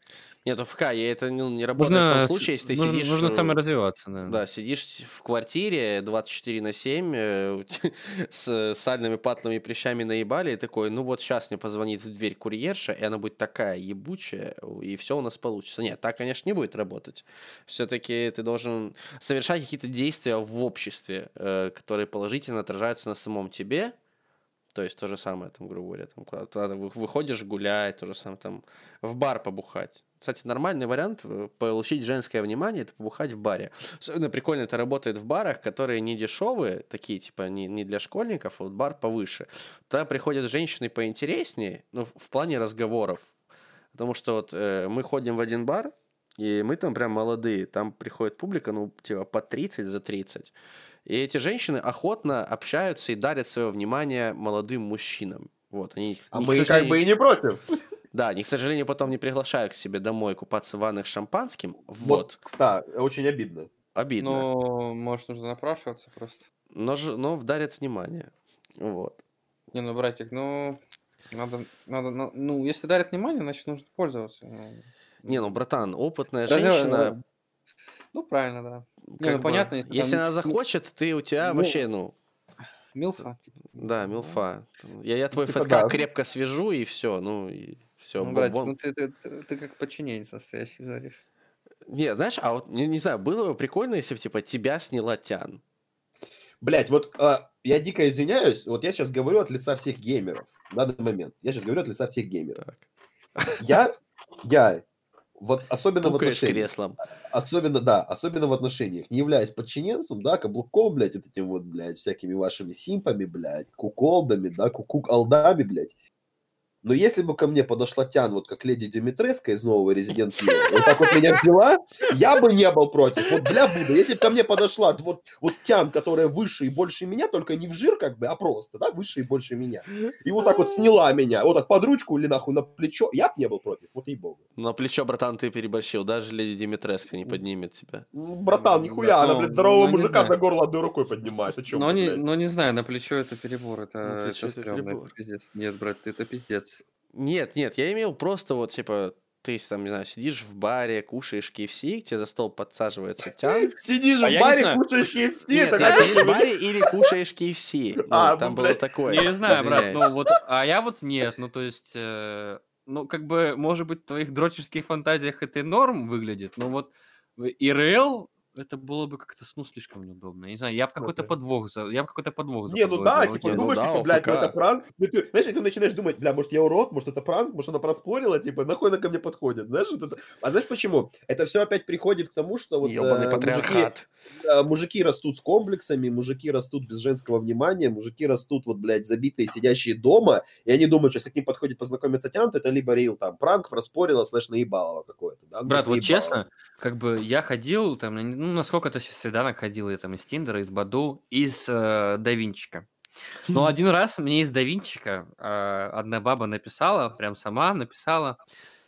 Нет, у ФК, я это ну, не работает в Нужно, том ц- случае, если ты нужно, сидишь... нужно э, там и развиваться, да. Да, сидишь в квартире 24 на 7 э, *laughs* с сальными патлами и прыщами наебали, и такой, ну вот сейчас мне позвонит в дверь курьерша, и она будет такая ебучая, и все у нас получится. Нет, так, конечно, не будет работать. Все-таки ты должен совершать какие-то действия в обществе, э, которые положительно отражаются на самом тебе, то есть то же самое, там, грубо говоря, там, куда- выходишь гулять, то же самое, там, в бар побухать. Кстати, нормальный вариант э, получить женское внимание – это побухать в баре. Особенно прикольно это работает в барах, которые не дешевые, такие, типа, не, не для школьников, а вот бар повыше. Туда приходят женщины поинтереснее, ну, в плане разговоров. Потому что вот э, мы ходим в один бар, и мы там прям молодые. Там приходит публика, ну, типа, по 30 за 30. И эти женщины охотно общаются и дарят свое внимание молодым мужчинам. Вот, они, А они, мы как сожалению- бы и не против. Да, они, к сожалению, потом не приглашают к себе домой купаться в ваннах шампанским. Вот, Вот, кстати, очень обидно. обидно. Ну, может, нужно напрашиваться просто. Но, ж- но дарят внимание. Вот. Не, ну, братик, ну, надо, надо, ну, ну, если дарят внимание, значит, нужно пользоваться. ну. Не, ну, братан, опытная Даже, женщина... э, Ну, правильно, да. Не, ну, бы, понятно, если Если там она захочет, ты у тебя Ну, вообще, ну, Милфа. типа, да, ну, милфа. Я, я твой Типа да. крепко свяжу, и все, ну, и все. Ну, братик, ну ты, ты, ты, ты как подчиненец настоящий говоришь. Не, знаешь, а вот, не, не знаю, было бы прикольно, если бы, типа, тебя сняла Тян. Блять, вот а, я дико извиняюсь, вот я сейчас говорю от лица всех геймеров в данный момент. Я сейчас говорю от лица всех геймеров. Так. Я, я, вот особенно в Пукаешь отношениях, креслом. особенно, да, особенно в отношениях, не являясь подчиненцем, да, каблуком, блядь, вот этим вот, блядь, всякими вашими симпами, блядь, куколдами, да, кукук-алдами, блядь. Но если бы ко мне подошла Тян, вот как леди Димитреска из нового Resident Evil, вот так вот меня взяла, я бы не был против. Вот для Будды, если бы ко мне подошла вот, вот Тян, которая выше и больше меня, только не в жир как бы, а просто, да, выше и больше меня. И вот так вот сняла меня, вот так под ручку или нахуй на плечо, я бы не был против, вот и богу. На плечо, братан, ты переборщил. Даже леди Димитреско не поднимет тебя. Ну, Братан, нихуя, да, она, ну, блядь, здорового ну, мужика за горло одной рукой поднимает. О чем Но не, но не знаю, на плечо это перебор, это, это это стрёмно, перебор. это пиздец. Нет, брат, это пиздец. Нет, нет, я имел просто вот, типа, ты там, не знаю, сидишь в баре, кушаешь KFC, к тебе за стол подсаживается *laughs* Тян. Сидишь А в баре, кушаешь KFC, Нет, нет, сидишь в баре или кушаешь KFC. *laughs* Ну, А, там ну, было блядь. такое. Не знаю, брат, ну вот, а я вот нет, ну то есть, э, ну как бы, может быть, в твоих дрочерских фантазиях это и норм выглядит, но вот в ИРЛ это было бы как-то, ну, слишком неудобно. Я не знаю, я бы какой-то подвох, за, я бы какой-то подвох Не, ну заподозрил, да, окей. типа, ну думаешь, да, типа, блядь, ну ОФК. это пранк. Ну, ты, знаешь, ты начинаешь думать, бля, может, я урод, может, это пранк, может, она проспорила, типа, нахуй она ко мне подходит, знаешь, вот это. А знаешь почему? Это все опять приходит к тому, что вот Ёбаный э, мужики, э, мужики растут с комплексами, мужики растут без женского внимания, мужики растут, вот, блядь, забитые, сидящие дома, и они думают, что если к ним подходит познакомиться Тян, то это либо рил, там, пранк, проспорила, слэш, наебалово какое-то, да? ну, Брат, вот наебалово. честно, как бы я ходил, там, ну, на сколько-то свиданок ходил, я там из Тиндера, из Баду, из э, Давинчика. Но один раз мне из Давинчика э, одна баба написала, прям сама написала,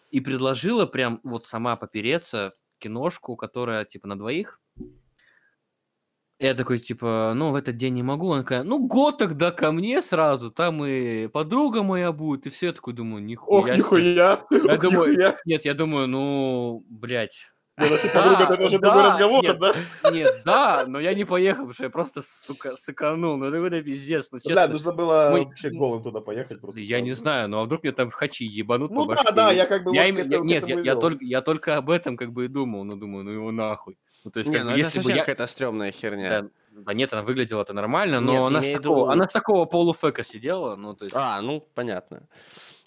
и предложила прям вот сама попереться в киношку, которая типа на двоих. Я такой, типа, ну, в этот день не могу. Она такая, ну, год тогда ко мне сразу, там и подруга моя будет, и все. Я такой думаю, нихуя. Ох, себе». нихуя, Я ох, думаю, нихуя. нет, я думаю, ну, блядь, Ну, *laughs* если подруга, то это уже другой да, разговор, нет, да? Нет, да, но я не поехал, потому что я просто, сука, сыканул. Ну, это какой-то пиздец. Ну, честно, нужно было мы- вообще голым туда поехать просто. я не знаю, ну а вдруг мне там хачи ебанут Ну по да, башке? да, я как бы Я вот им- к я- этому- к нет, я, только, я только об этом как бы и думал, ну думаю, ну его нахуй. Ну то есть, Не, как ну бы, если бы я... какая-то стрёмная херня. Да, да нет, она выглядела это нормально, но Нет, она, с такого, виду- она с такого полуфека сидела, ну то есть... А, ну, понятно.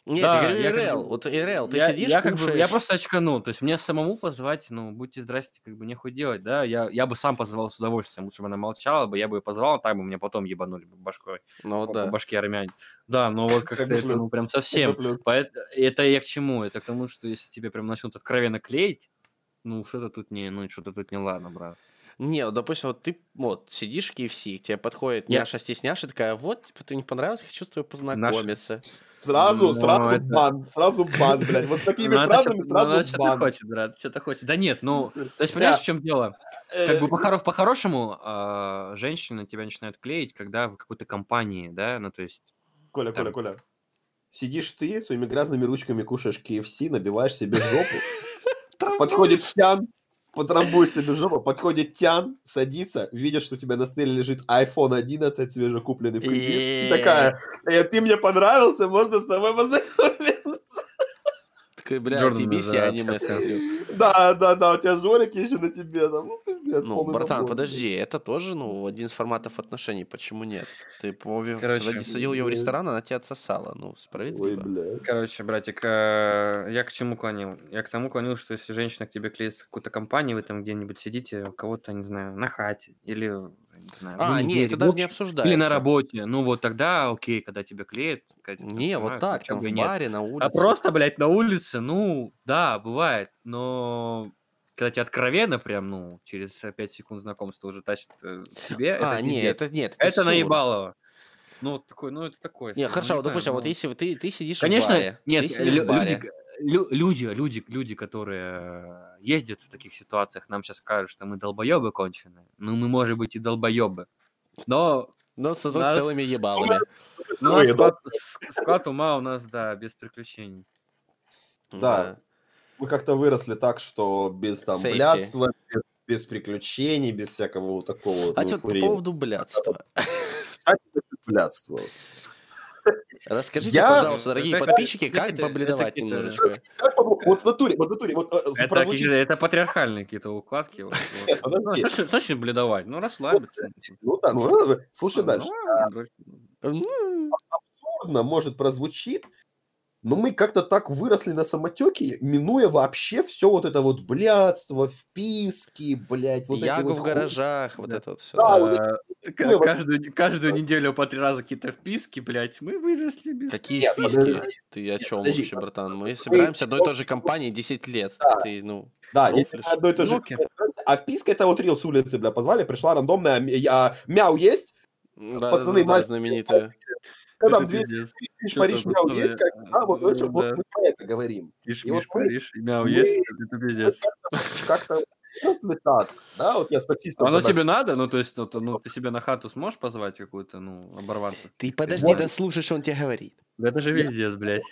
Нет, Да, я говорю, я как ИРЛ. бы- Вот ИРЛ, ты я, сидишь, я как бы, я просто очканул. То есть мне самому позвать, ну, будьте здрасте, как бы нехуй делать, да. Я, я бы сам позвал с удовольствием, лучше бы она молчала бы, я бы ее позвал, так бы меня потом ебанули бы башкой, Ну по, да. по башке армяне. Да, но вот *laughs* как-то Это это, ну, прям совсем. плюс. Поэт- Это я к чему? Это к тому, что если тебе прям начнут откровенно клеить, ну, что-то тут не, ну, что-то тут не ладно, брат. Не, вот, допустим, вот ты вот сидишь в KFC, к тебе подходит Я- Няша стесняша, такая, вот, типа, ты не понравился, хочу с тобой познакомиться. Сразу, Ну, сразу это- бан, сразу бан, блядь. Вот такими Ну, фразами чё- ну, это сразу что-то бан. хочет, брат, что-то хочет. Да нет, ну, *laughs* то есть, понимаешь, в чем дело? Как бы Э, по-хоро- по-хорошему а, женщины тебя начинают клеить, когда в какой-то компании, да, ну то есть Коля, там- Коля, Коля. Сидишь ты, своими грязными ручками кушаешь KFC, набиваешь себе жопу. *laughs* Подходит Тян, потрамбуешь себе жопу, подходит Тян, садится, видит, что у тебя на столе лежит iPhone 11 свежекупленный в кредит. И И- такая, «Э, ты мне понравился, можно с тобой познакомиться. Такой, бля, Джордан ты я аниме смотрю. Да, да, да, у тебя жорик еще на тебе, там, ну, пиздец. Ну, братан, набор. подожди, это тоже, ну, один из форматов отношений, почему нет? Ты по- Короче, сади- садил ее в ресторан, она тебя отсосала, ну, Ой, справедливо. бля. Короче, братик, э, я к чему клонил? Я к тому клонил, что если женщина к тебе клеит с какой-то компании, вы там где-нибудь сидите, у кого-то, не знаю, на хате, или, не знаю, А, не, универе, это даже не обсуждается. или на работе, ну вот тогда окей, когда тебя клеят. когда Не, вот так, там в нет. баре, на улице. А просто, блядь, на улице, ну, да, бывает, но когда тебе откровенно прям, ну, через 5 секунд знакомства уже тащит э, к себе, А, это не, пиздец. это нет, Это ссор. наебалово. Ну, вот такой, ну, это такое. Не, себе, хорошо, ну, вот, знаю, допустим, вот ну. если ты, ты сидишь в Конечно, нет, в баре. люди, лю- люди, люди, люди, которые ездят в таких ситуациях, нам сейчас скажут, что мы долбоебы конченые. Ну, мы, может быть, и долбоебы. Но Но с Нас- целыми ебалами. *laughs* ну, Ой, склад, с- склад ума у нас, да, без приключений. Да. Мы как-то выросли так, что без там Сейфти. блядства, без, без приключений, без всякого вот такого А что по поводу блядства? Кстати, блядство. Расскажите, Я- пожалуйста, дорогие Это- подписчики, как это- побледовать это немножечко. Как вот в натуре, вот в натуре, вот э, Это, прозвучит- это патриархальные какие-то укладки. Вот, *laughs* вот. Ну, что бледовать? Ну, расслабиться. Ну да, ну э, слушай Ну, дальше. Ну, Абсурдно, может, прозвучит, но мы как-то так выросли на самотеке, минуя вообще все вот это вот блядство, вписки, блядь, вот эти Ягу вот в хуй- гаражах, вот Да. это вот все. Да, вот Э, Ну, вот- Каждую каждую неделю по три раза какие-то вписки, блядь. Мы выросли без... Какие Нет, фиски? подожди. Ты о чем Подожди. вообще, братан? Мы собираемся одной и той же компании 10 лет. Да. Ты, ну, Да, Ну, если одно и то же. А вписка это вот рил с улицы, бля, позвали, пришла рандомная, м- я, мяу есть, да, Пацаны, да, мальчики, знаменитая. Когда пиздец. пишешь, Что Париж, там мяу есть, как, да, вот, Да. мы про это говорим. Пиш, И Миш, Париж, мяу есть, это пиздец. Как-то так, да, вот я с таксистом Оно когда- тебе надо? Ну, то есть, ну, то- ну, ты себе на хату сможешь позвать какую-то, ну, оборваться? Ты подожди, да слушай, что он тебе говорит. Да это же пиздец, блядь.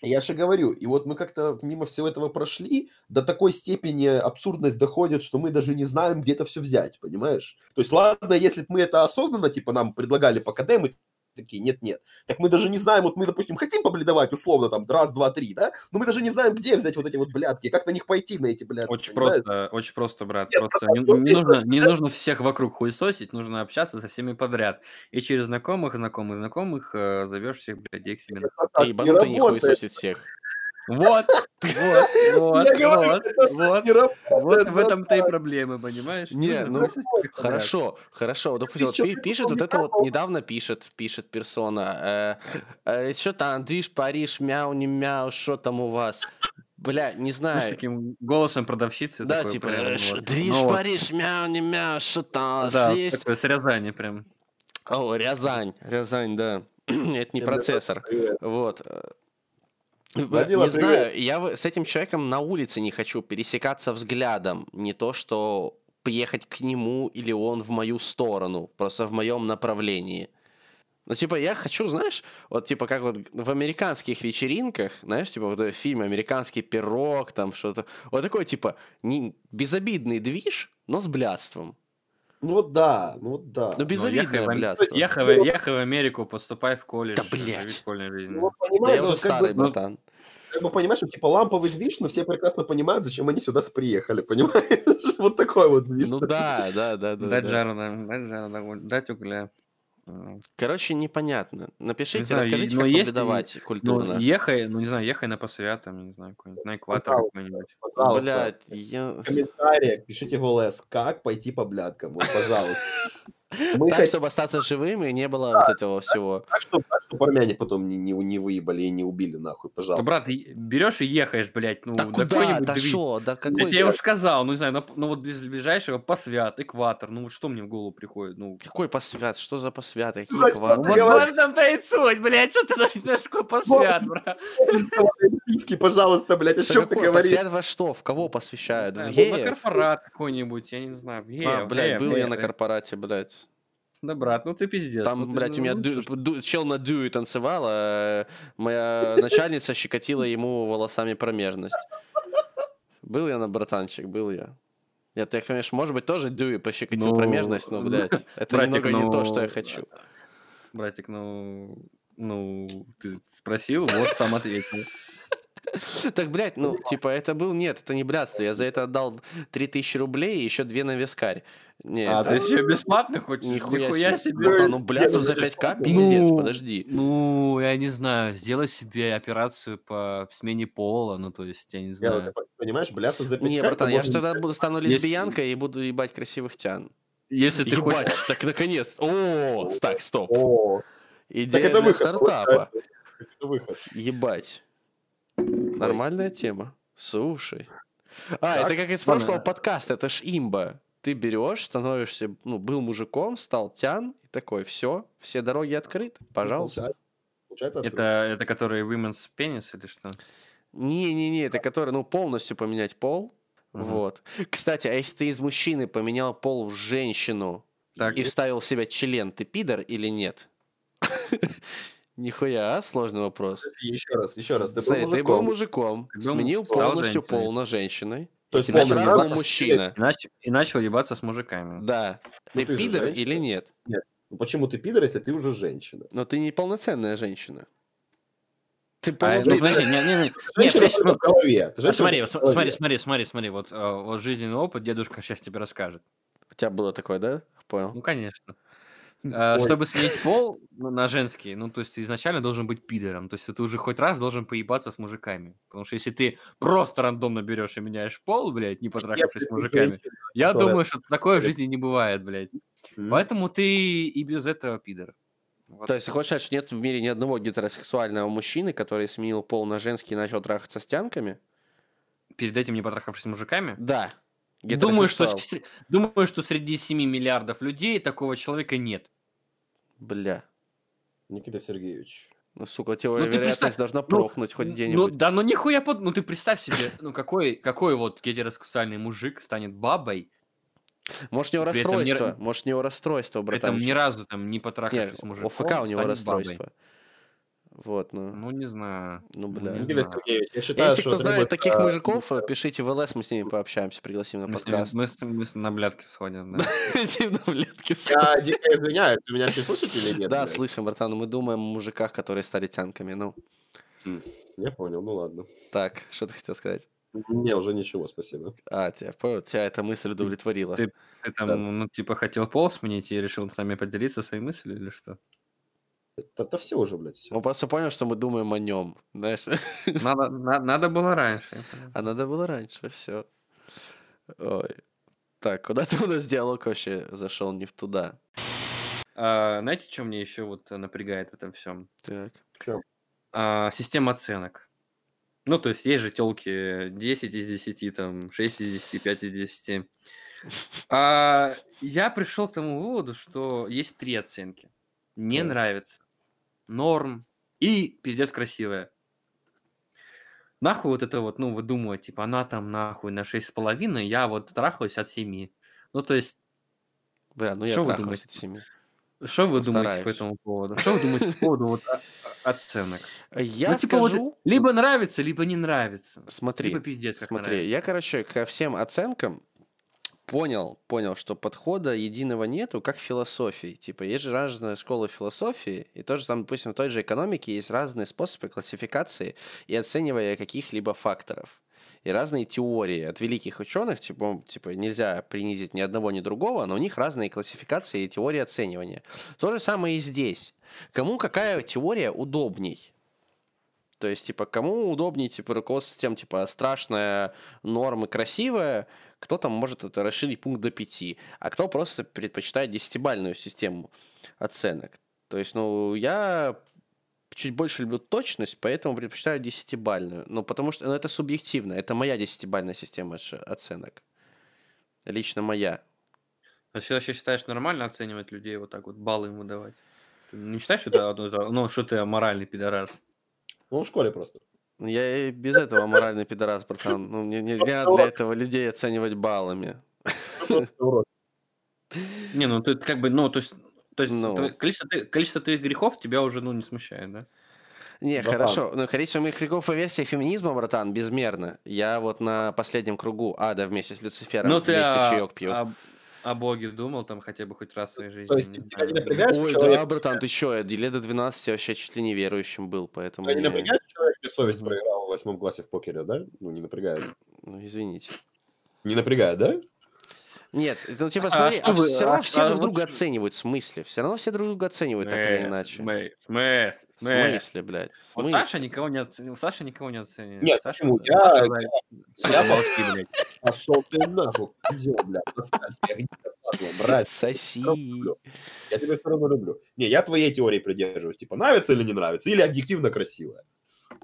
Я же говорю, и вот мы как-то мимо всего этого прошли, до такой степени абсурдность доходит, что мы даже не знаем, где это все взять, понимаешь? То есть, ладно, если бы мы это осознанно, типа, нам предлагали по КД, мы такие, нет-нет. Так мы даже не знаем, вот мы, допустим, хотим побледовать, условно, там, раз, два, три, да? Но мы даже не знаем, где взять вот эти вот блядки, как на них пойти, на эти блядки. Очень понимаешь? просто, очень просто, брат. Нет, Просто не, не нужно, не нужно всех вокруг хуесосить, нужно общаться со всеми подряд. И через знакомых, знакомых, знакомых э, зовешь всех блядей к себе. Ты не ебанутый не хуесосит всех. Вот, вот, вот, вот, вот. Вот в этом-то и братан. проблема, понимаешь? Не, ну. Хорошо, хорошо. Вот, Допустим, пишет вот это вот, недавно пишет, пишет персона. Что там, движ, Париж, мяу, не мяу, что там у вас? Бля, не знаю. таким голосом продавщицы. Да, такой типа, прям, э, ш- вот. движ, Ну Париж, мяу, не мяу, что там у вас Да, есть? такое с Рязани прям. О, Рязань, Рязань, да. *clears throat* Это не Всем процессор. привет. Вот. Э, Владила, не привет. знаю, я с этим человеком на улице не хочу пересекаться взглядом. Не то, что приехать к нему или он в мою сторону, просто в моем направлении. Ну, типа, я хочу, знаешь, вот, типа, как вот в американских вечеринках, знаешь, типа, вот этот фильм «Американский пирог», там что-то, вот такой, типа, не, безобидный движ, но с блядством. Ну да, ну да. Ну, Ну, безобидное ехай, Ам- блядство. ехай в- ехай в Америку, поступай в колледж, Да, живи блядь. Ну, вот Да понимаешь, я вот старый, бы, братан. как бы понимаешь, что типа ламповый движ, но все прекрасно понимают, зачем они сюда приехали, понимаешь? *laughs* Вот такой вот движ. Ну да, да, да, да. Дать да. жару, да, дать жару, да, вот, дать угля. Короче, непонятно. Напишите, знаю, расскажите, но как есть- повидовать Ну, культурно. ехай, ну, не знаю, ехай на посвят, там, не знаю, какой-нибудь, на экватор Пожалуйста. какой-нибудь. Пожалуйста, Блядь, я... в комментариях пишите в ЛС, как пойти по блядкам, вот, пожалуйста. *laughs* Мы Так, хотим чтобы остаться живым и не было вот этого всего. так, чтобы, так, чтобы армяне потом не, не, не выебали и не убили нахуй, Да, пожалуйста. брат, и- берешь и ехаешь, блядь, ну, Да до куда? какой-нибудь Да шо? Да Я какой... тебе уже сказал, ну, не знаю, ну, ну, вот без ближайшего посвят, экватор, ну, вот что мне в голову приходит, ну... Какой посвят? Что за посвят? Какие Значит, квадры? вот говоришь. в этом-то и суть, блядь, что ты *laughs* знаешь, какой посвят, брат? *laughs* Олимпийский, пожалуйста, блядь, о чем ты такое? говоришь? Во что? В кого посвящают? В Ну, на геев? корпорат какой-нибудь, я не знаю, в А, блядь, был я на корпорате, блядь. Да, брат, ну ты пиздец. Там, ну ты, блядь, у ну, меня ду- что- ду- чел на дюе танцевал, а моя начальница щекотила ему волосами промежность. Был я на братанчик, был я. Нет, я, конечно, может быть, тоже дюи пощекотил Ну, промежность, но, блядь, *laughs* это братик, немного не то, ну, что я хочу. Братик, ну, ну, ты спросил, вот сам ответил. *laughs* Так, блядь, ну, типа, это был... Нет, это не блядство. Я за это отдал 3000 рублей и еще две на вискарь. Нет, А, ты еще бесплатно хочешь? Нихуя, Нихуя себе. ну, блядство за 5к, пиздец, Ну, подожди. Ну, я не знаю, сделай себе операцию по смене пола, ну, то есть, я не Я, знаю. понимаешь, бляться за 5 Не, братан, я же тогда буду, стану лесбиянкой и буду ебать красивых тян. Если ты хочешь... так наконец. О, так, стоп. О, Идея так это для выход. стартапа. Это выход. Ебать. Нормальная тема. Слушай. А, Так, это как из прошлого подкаста, это ж имба. Ты берешь, становишься, ну, был мужиком, стал тян, и такой, все, все дороги открыты, пожалуйста. Получается, открыто. Это, это который women's penis или что? Не-не-не, это который, ну, полностью поменять пол. Мгм. Вот. Кстати, а если ты из мужчины поменял пол в женщину Так, и вставил в себя член, ты пидор или нет? *laughs* Нихуя, а? Сложный вопрос. Еще раз, еще раз. Ты был Смотри, ты был мужиком. мужиком, Ты был- сменил стал полностью женщиной. пол на женщиной. То и есть полностью сразу ебаться был с мужчина. и, нач- и начал ебаться с мужиками. Да. Ну, Ты ты пидор или нет? Ну, почему ты пидор, если ты уже женщина? Но ты не полноценная женщина. Ты А, ну, полноценная. подожди, не, не, не, не, Женщина подожди, только ну, в голове. а Женщина смотри, в голове. смотри, смотри, смотри, смотри, вот, а, вот жизненный опыт дедушка сейчас тебе расскажет. У тебя было такое, да? Понял. Ну, конечно. Ой. Чтобы сменить пол на женский, ну, то есть изначально должен быть пидором. То есть ты уже хоть раз должен поебаться с мужиками. Потому что если ты просто рандомно берешь и меняешь пол, блядь, не потрахавшись с мужиками, я думаю, что такое в жизни не бывает, блядь. Поэтому ты и без этого пидор. Вот. То есть ты хочешь сказать, что нет в мире ни одного гетеросексуального мужчины, который сменил пол на женский и начал трахаться с тянками? Перед этим не потрахавшись с мужиками? Да. Думаю что, думаю, что среди 7 миллиардов людей такого человека нет. Бля. Никита Сергеевич. Ну, сука, теория Ну, ты вероятность представь, должна ну, прохнуть хоть Ну где-нибудь. да, ну нихуя под... Ну ты представь себе, ну какой, какой вот гетеросексуальный мужик станет бабой, Может, у него не расстройство. ра- Может, у него расстройство, при этом братан. ни разу там не потрахавшись с мужиком, ОФК у него расстройство. бабой. Вот, ну. Ну не знаю. Ну, ну, бля. не Никита знаю. Сергеевич, я считаю, Если что кто знает требует, таких а, мужиков, пишите в ЛС, мы с ними пообщаемся, пригласим на Мы с, ними- подкаст. мы с- мы с- на блядки сходим, да. Сильно в летке Я дико извиняюсь, вы меня все слышите или нет? Да, блядь? слышим, братан, мы думаем о мужиках, которые стали тянками. Ну, Я понял, ну ладно. так, что ты хотел сказать? Не, уже ничего, спасибо. А, тебя, понял, тебя эта мысль удовлетворила. Ты- Ты там, Да. ну, типа, хотел пол сменить и решил с нами поделиться своей мыслью или что? Это, это все уже, блядь, все. Он просто понял, что мы думаем о нем, знаешь. *laughs* Надо, на- надо было раньше. А надо было раньше, все. Ой. Так, куда-то у нас диалог вообще зашел не в туда. А, знаете, что мне еще вот напрягает в этом всем? Так. А, система оценок. Ну, то есть есть же телки 10 из 10, там 6 из 10, 5 из 10. А, я пришел к тому выводу, что есть три оценки. Не Так. нравится, норм и пиздец красивая. Нахуй вот это вот, ну, выдумывать, типа, она там нахуй на 6,5, я вот трахаюсь от 7. Ну, то есть, Бля, ну я Чё вы думаете? от семи. Что вы думаете по Постараюсь. этому поводу? Что вы думаете по поводу вот о- о- оценок? Я Ну, типа, вот скажу... либо нравится, либо не нравится. Смотри, Либо пиздец, как смотри, нравится. я, короче, ко всем оценкам понял, понял, что подхода единого нету, как философии. Типа, есть же разные школы философии, и тоже там, допустим, в той же экономике есть разные способы классификации и оценивания каких-либо факторов. И разные теории от великих ученых, типа, типа, нельзя принизить ни одного, ни другого, но у них разные классификации и теории оценивания. То же самое и здесь. Кому какая теория удобней? То есть, типа, кому удобнее, типа, руководство тем, типа, страшная норма красивая, кто-то может это расширить пункт до 5, а кто просто предпочитает десятибальную систему оценок. То есть, ну, я чуть больше люблю точность, поэтому предпочитаю десятибальную. Ну, потому что ну, это субъективно, это моя десятибальная система оценок. Лично моя. А ты вообще считаешь нормально оценивать людей вот так вот, баллы ему давать? Ты не считаешь, что это, ну, что ты аморальный пидорас? Ну, в школе просто. Я и без этого моральный пидорас, братан. Ну, мне не, не надо для этого людей оценивать баллами. *laughs* Не, ну ты как бы, ну, то есть, то есть Ну. количество, ты- количество твоих грехов тебя уже, ну, не смущает, да? Не, Братан. хорошо. Ну, количество моих грехов по версии феминизма, братан, безмерно. Я вот на последнем кругу ада вместе с Люцифером Ну ты вместе о, чаек пью. о- о Боге думал там хотя бы хоть раз в своей жизни? То есть не тебя не что Ой, человек, да, братан, ты чё, я лет до 12 вообще чуть ли не верующим был, поэтому... тебя не мне- напрягает, Мгм. проиграл в восьмом классе в покере, да? Ну, не напрягает. Ну, извините. Не напрягает, да? Нет, ну типа А смотри, что а вы- все равно а- все а друг вот друга что- оценивают, в смысле? Все равно все друг друга оценивают, так или иначе. смысл, смысл, В смысл. смысле, блядь? в Вот смысле? Саша никого не оценил, Саша никого не оценивает. Нет, Саша, почему? Саша, Я- блядь, сука, башки, блядь. Пошел ты нахуй, козел, блядь, подсказки, брать. Соси. Я тебя все равно люблю. Не, я твоей теории придерживаюсь. Типа, нравится или не нравится? Или объективно красивая.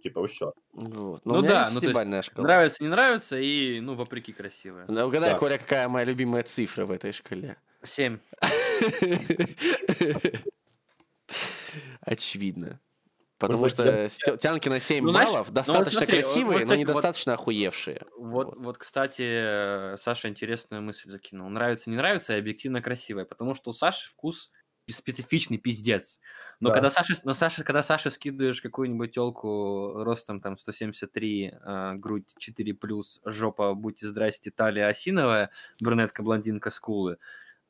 Типа, все. Вот. Ну Ну, у меня да, ну, то шкала. Нравится, не нравится, и, ну, вопреки красивая. Ну, угадай, Да. Коля, какая моя любимая цифра в этой шкале? Семь. *laughs* Очевидно. Потому что я- тянки на 7 Ну, баллов ну вот достаточно смотри, вот- красивые, вот но вот- недостаточно охуевшие. Вот, Вот. вот, кстати, Саша интересную мысль закинул. Нравится, не нравится, и объективно красивая. Потому что у Саши вкус специфичный пиздец. Но Да. когда Саша, но Саша, когда Саше скидываешь какую-нибудь телку ростом там 173, э, грудь 4 плюс, жопа, будьте здрасте, талия осиновая, брюнетка, блондинка, скулы.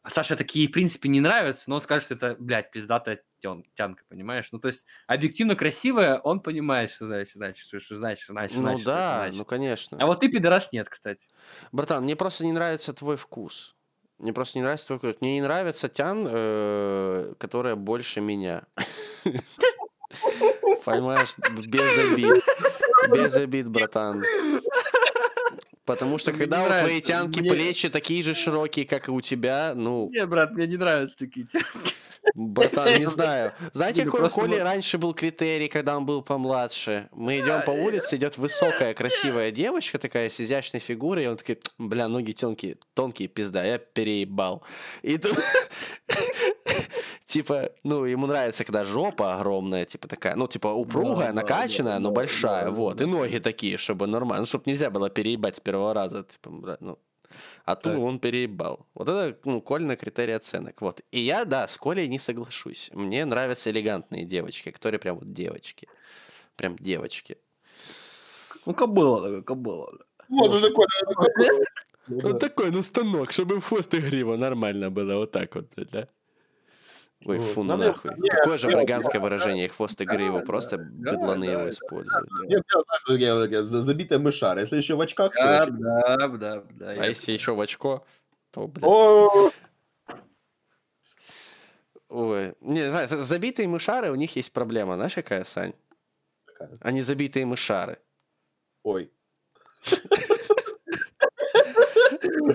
А Саше такие, в принципе, не нравятся, но он скажет, что это, блядь, пиздатая тен- тянка, понимаешь? Ну, то есть, объективно красивая, он понимает, что значит, значит, что, что значит, что значит, Ну значит, да, значит. ну конечно. А вот ты пидорас нет, кстати. Братан, мне просто не нравится твой вкус. Мне просто не нравится твой вкус. Мне не нравится тян, э, которая больше меня. *laughs* Понимаешь, без обид. Без обид, братан. Потому что Мне когда не у твоей тянки Мне- плечи такие же широкие, как и у тебя, ну, Нет, брат, мне не нравятся такие тянки. Братан, не *laughs* знаю. Знаете, какой Коли раньше был критерий, когда он был помладше? Мы идем по улице, идет высокая, красивая девочка такая с изящной фигурой, и он такой, бля, ноги тонкие, тонкие, пизда, я переебал. И тут, *laughs* типа, ну, ему нравится, когда жопа огромная, типа такая, ну, типа упругая, накачанная, но большая, вот. И ноги такие, чтобы нормально, чтобы нельзя было переебать с первого раза, типа, ну. А тут Так. он переебал. Вот это, ну, Коль критерий оценок. Вот. И я, да, с Колей не соглашусь. Мне нравятся элегантные девочки, которые прям вот девочки. Прям девочки. Ну, кобыла такая, кобыла. Вот он такой. *laughs* Вот такой, ну, станок, чтобы хвост и грива нормально было. Вот так вот, да? Ой, Вот. фу, ну нахуй. не, Такое же не, бриганское да, выражение, хвост и грива. да, Просто да, бедланы да, его да, используют. да. Нет, за- забитая мышара. Если еще в очках Да, да, да, да. А если еще в очко, то, блин. О, Ой, не знаю, за- забитые мышары, у них есть проблема. Знаешь, какая, Сань? Какая? Они забитые мышары. Ой.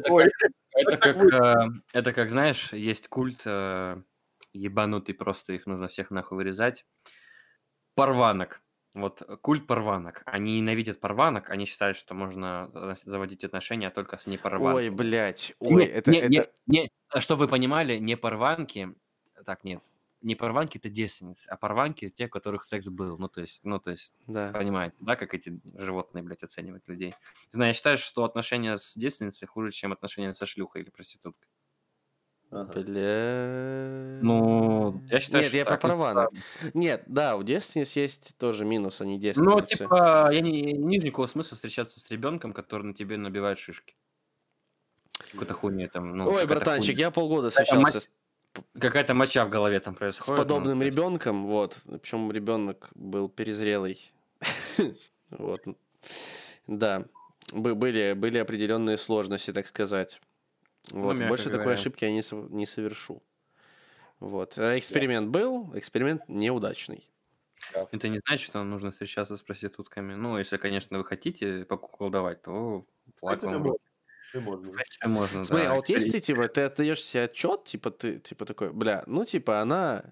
Ой. Это как, э, это как, знаешь, есть культ э, ебанутый, просто их нужно всех нахуй вырезать. Парванок. Вот э, культ парванок. Они ненавидят парванок, они считают, что можно э, заводить отношения только с непарванками. Ой, блядь. Не, Ой, это, не, это... не, не, чтобы вы понимали, не парванки, так, нет, не парванки это девственницы, а парванки те, у которых секс был. Ну, то есть, ну, то есть, Да. понимаете, да, как эти животные, блядь, оценивают людей. Не знаю, я считаю, что отношения с девственницей хуже, чем отношения со шлюхой или проституткой. Ага. Бля... Ну, Ну, я считаю, Нет, что я про не права. правильно. Нет, да, у девственниц есть тоже минус, они Ну, девственницы. типа, я не, не вижу никакого смысла встречаться с ребенком, который на тебе набивает шишки. Какой-то хуйня там, ну, Ой, братанчик, хуйня. я полгода встречался с, Какая-то моча в голове там с происходит. ну, подобным есть- ребенком, вот. Причем ребенок был перезрелый. *laughs* Вот. Да. Бы- Были, были определенные сложности, так сказать. Вот. Ну, Больше такой говоря. ошибки я не, не совершу. Вот. А Эксперимент был, эксперимент неудачный. Это не значит, что нужно встречаться с проститутками. Ну, если, конечно, вы хотите поколдовать, то флаг вам можно. Ты можно. Можно, Смотри, да. а вот если, типа, ты отдаешь себе отчет, типа, ты, типа, такой, бля, ну, типа, она,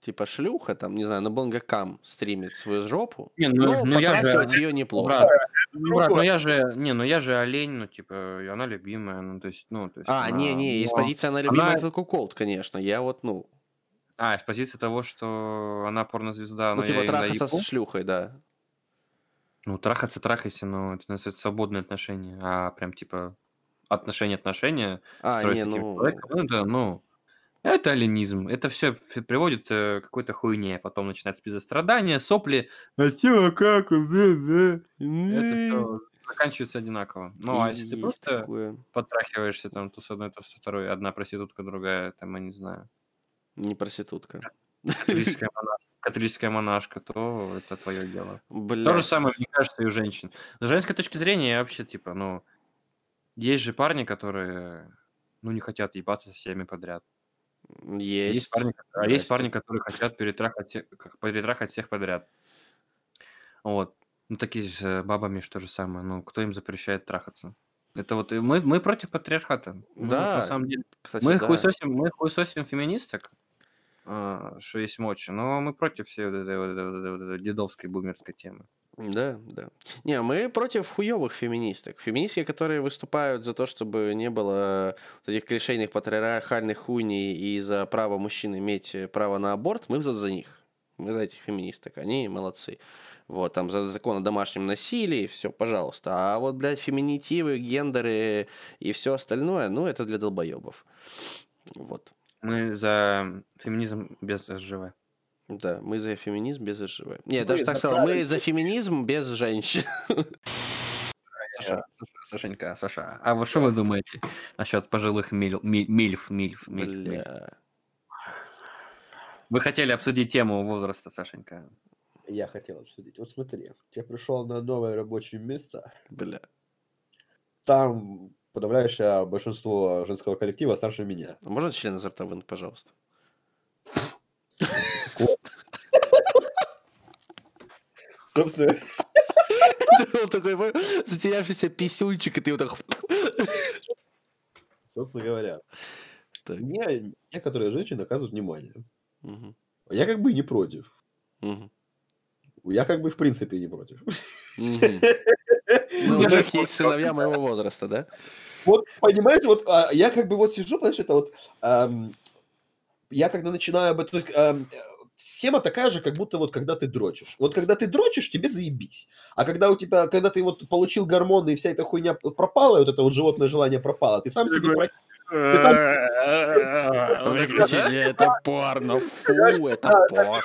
типа, шлюха, там, не знаю, на Бонгакам стримит свою жопу, Не, ну, но ну я же... ее неплохо. Брат, ну, брат, ну я же... Не, ну я же олень, ну, типа, и она любимая, ну, то есть, ну, то есть... А, она- не-не, из но- позиции она любимая, она- это куколд, конечно. Я вот, ну, А, из позиции того, что она порнозвезда, ну, но типа, я трахаться с шлюхой, да. Ну, трахаться, трахайся, но это называется свободные отношения. А прям, типа, отношения-отношения А, строить не, ну, человеком, ну, это, ну, это оленизм. Это все приводит э, к какой-то хуйне. Потом начинается пиздострадание, сопли. А чё, как да, да. Это все заканчивается одинаково. Ну, а если ты просто такое. потрахиваешься там то с одной, то с второй, одна проститутка, другая, там, я не знаю, Не проститутка. католическая *laughs* монашка, католическая монашка, то это твое дело. Бля. То же самое, мне кажется, и у женщин. С женской точки зрения, я вообще, типа, ну, есть же парни, которые, ну, не хотят ебаться со всеми подряд. Есть. Есть парни, а есть Здрасте. парни, которые хотят перетрахать, перетрахать всех подряд. Вот. Ну, такие с бабами, что же самое. Ну, кто им запрещает трахаться? Это вот мы, мы против патриархата. Мы Да, на самом деле. Кстати, Мы да. хуесосим, мы хуесосим феминисток, а, что есть мочи, но мы против всей вот этой- вот этой- вот этой дедовской бумерской темы. Да, да. Не, мы против хуевых феминисток. Феминистки, которые выступают за то, чтобы не было вот этих клишейных патриархальных хуйней и за право мужчин иметь э, право на аборт, мы за них. Мы за этих феминисток. Они молодцы. Вот, там за закон о домашнем насилии, все, пожалуйста. А вот, блядь, феминитивы, гендеры и все остальное, ну, это для долбоебов. Вот. Мы за феминизм без СЖВ. Да, мы за феминизм без СЖВ. Не, я Мы даже так за сказал, мы за феминизм без женщин. Саша, Саша, Сашенька, Саша, а вот что вы думаете насчет пожилых миль- ми- мильф, мильф, мильф, мильф? Бля. Вы хотели обсудить тему возраста, Сашенька. Я хотел обсудить. Вот смотри, я пришел на новое рабочее место. Бля. Там подавляющее большинство женского коллектива старше меня. А Можно член изо рта вынуть, пожалуйста? Собственно, *laughs* Он такой затерявшийся писюнчик, и ты вот так... собственно говоря, Так, мне некоторые женщины оказывают внимание. мгм, Я как бы не против. мгм, Я как бы в принципе не против. *laughs* Ну, у них есть сыновья моего возраста, да? Вот, понимаешь, вот а, я как бы вот сижу, понимаешь, это вот... я когда начинаю об этом... схема такая же, как будто вот когда ты дрочишь. Вот когда ты дрочишь, тебе заебись. А когда у тебя, когда ты вот получил гормоны и вся эта хуйня пропала, вот это вот животное желание пропало, ты сам себе... про- Выключили, это порно, фу, это пошло.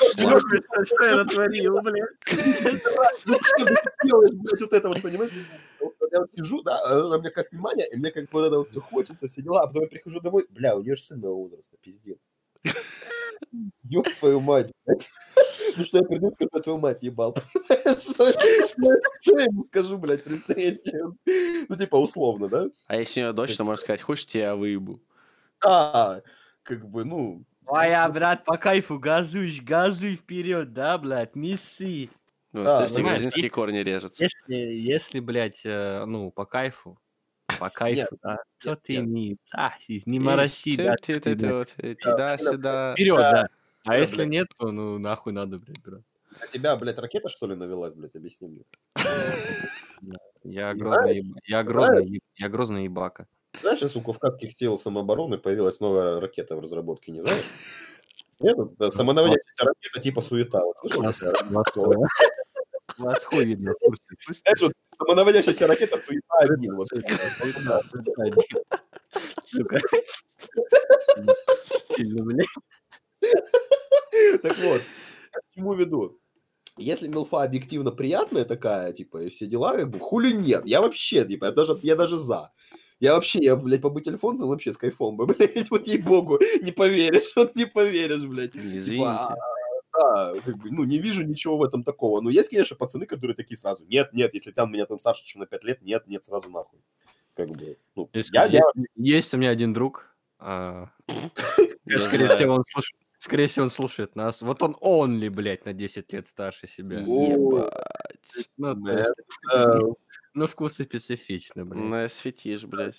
Что я натворил, блядь? Зачем ты делаешь, блядь, вот это вот, понимаешь? Я вот сижу, да, она мне как внимание, и мне как бы вот это вот все хочется, все дела, а потом я прихожу домой, бля, у нее же сын моего возраста, пиздец. Ёб твою мать, блядь. *laughs* Ну что я приду, когда твою мать ебал. *laughs* Что что- что я ему скажу, блядь, при встрече? Ну, типа, условно, да? А если у нее дочь, то можно сказать, хочешь, тебя выебу. А, как бы, ну, Моя, брат, по кайфу, газуй, газуй вперед, да, блядь, неси. Ну, слышите, понимаешь, грузинские и- корни режутся. Если, если, блядь, э, ну, по кайфу, по кайфу, да, то нет, ты не, а, не мороси, да, э, Туда-сюда. Вперед, да. А если нет, то, ну, нахуй надо, блядь, брат. на тебя, блядь, ракета, что ли, навелась, блядь, объясни мне. Я грозный, я грозный, я грозный ебака. Знаешь, сейчас у Кавказских сил самообороны появилась новая ракета в разработке, не знаешь? Нет, да, самонаводящаяся ракета типа суета. Вот, слышал? Э, вас хуй видно? *laughs* Знаешь, вот самонаводящаяся ракета суета один. Вот. Сука, один. Сука. *laughs* Сильно, блядь. Так вот, к чему веду? Если милфа объективно приятная такая, типа, и все дела, как бы, хули нет. Я вообще, типа, я даже, я даже за. Я вообще, я, блядь, побыть альфонсом вообще с кайфом бы, *laughs* блядь, вот ей-богу, не поверишь, вот не поверишь, блядь. Типа, Извините. а, да, как бы, ну, не вижу ничего в этом такого. Но есть, конечно, пацаны, которые такие сразу, нет, нет, если там меня там старше, чем на 5 лет, нет, нет, сразу нахуй. Как бы, ну, Есть, я, я, есть- у меня один друг. а, *laughs* скорее, всего, он слушает, скорее всего, он слушает нас. Вот он only, блядь, на 10 лет старше себя. Ебать. Ну, *laughs* ну, вкусы специфичны, блядь. Насветишь, блядь.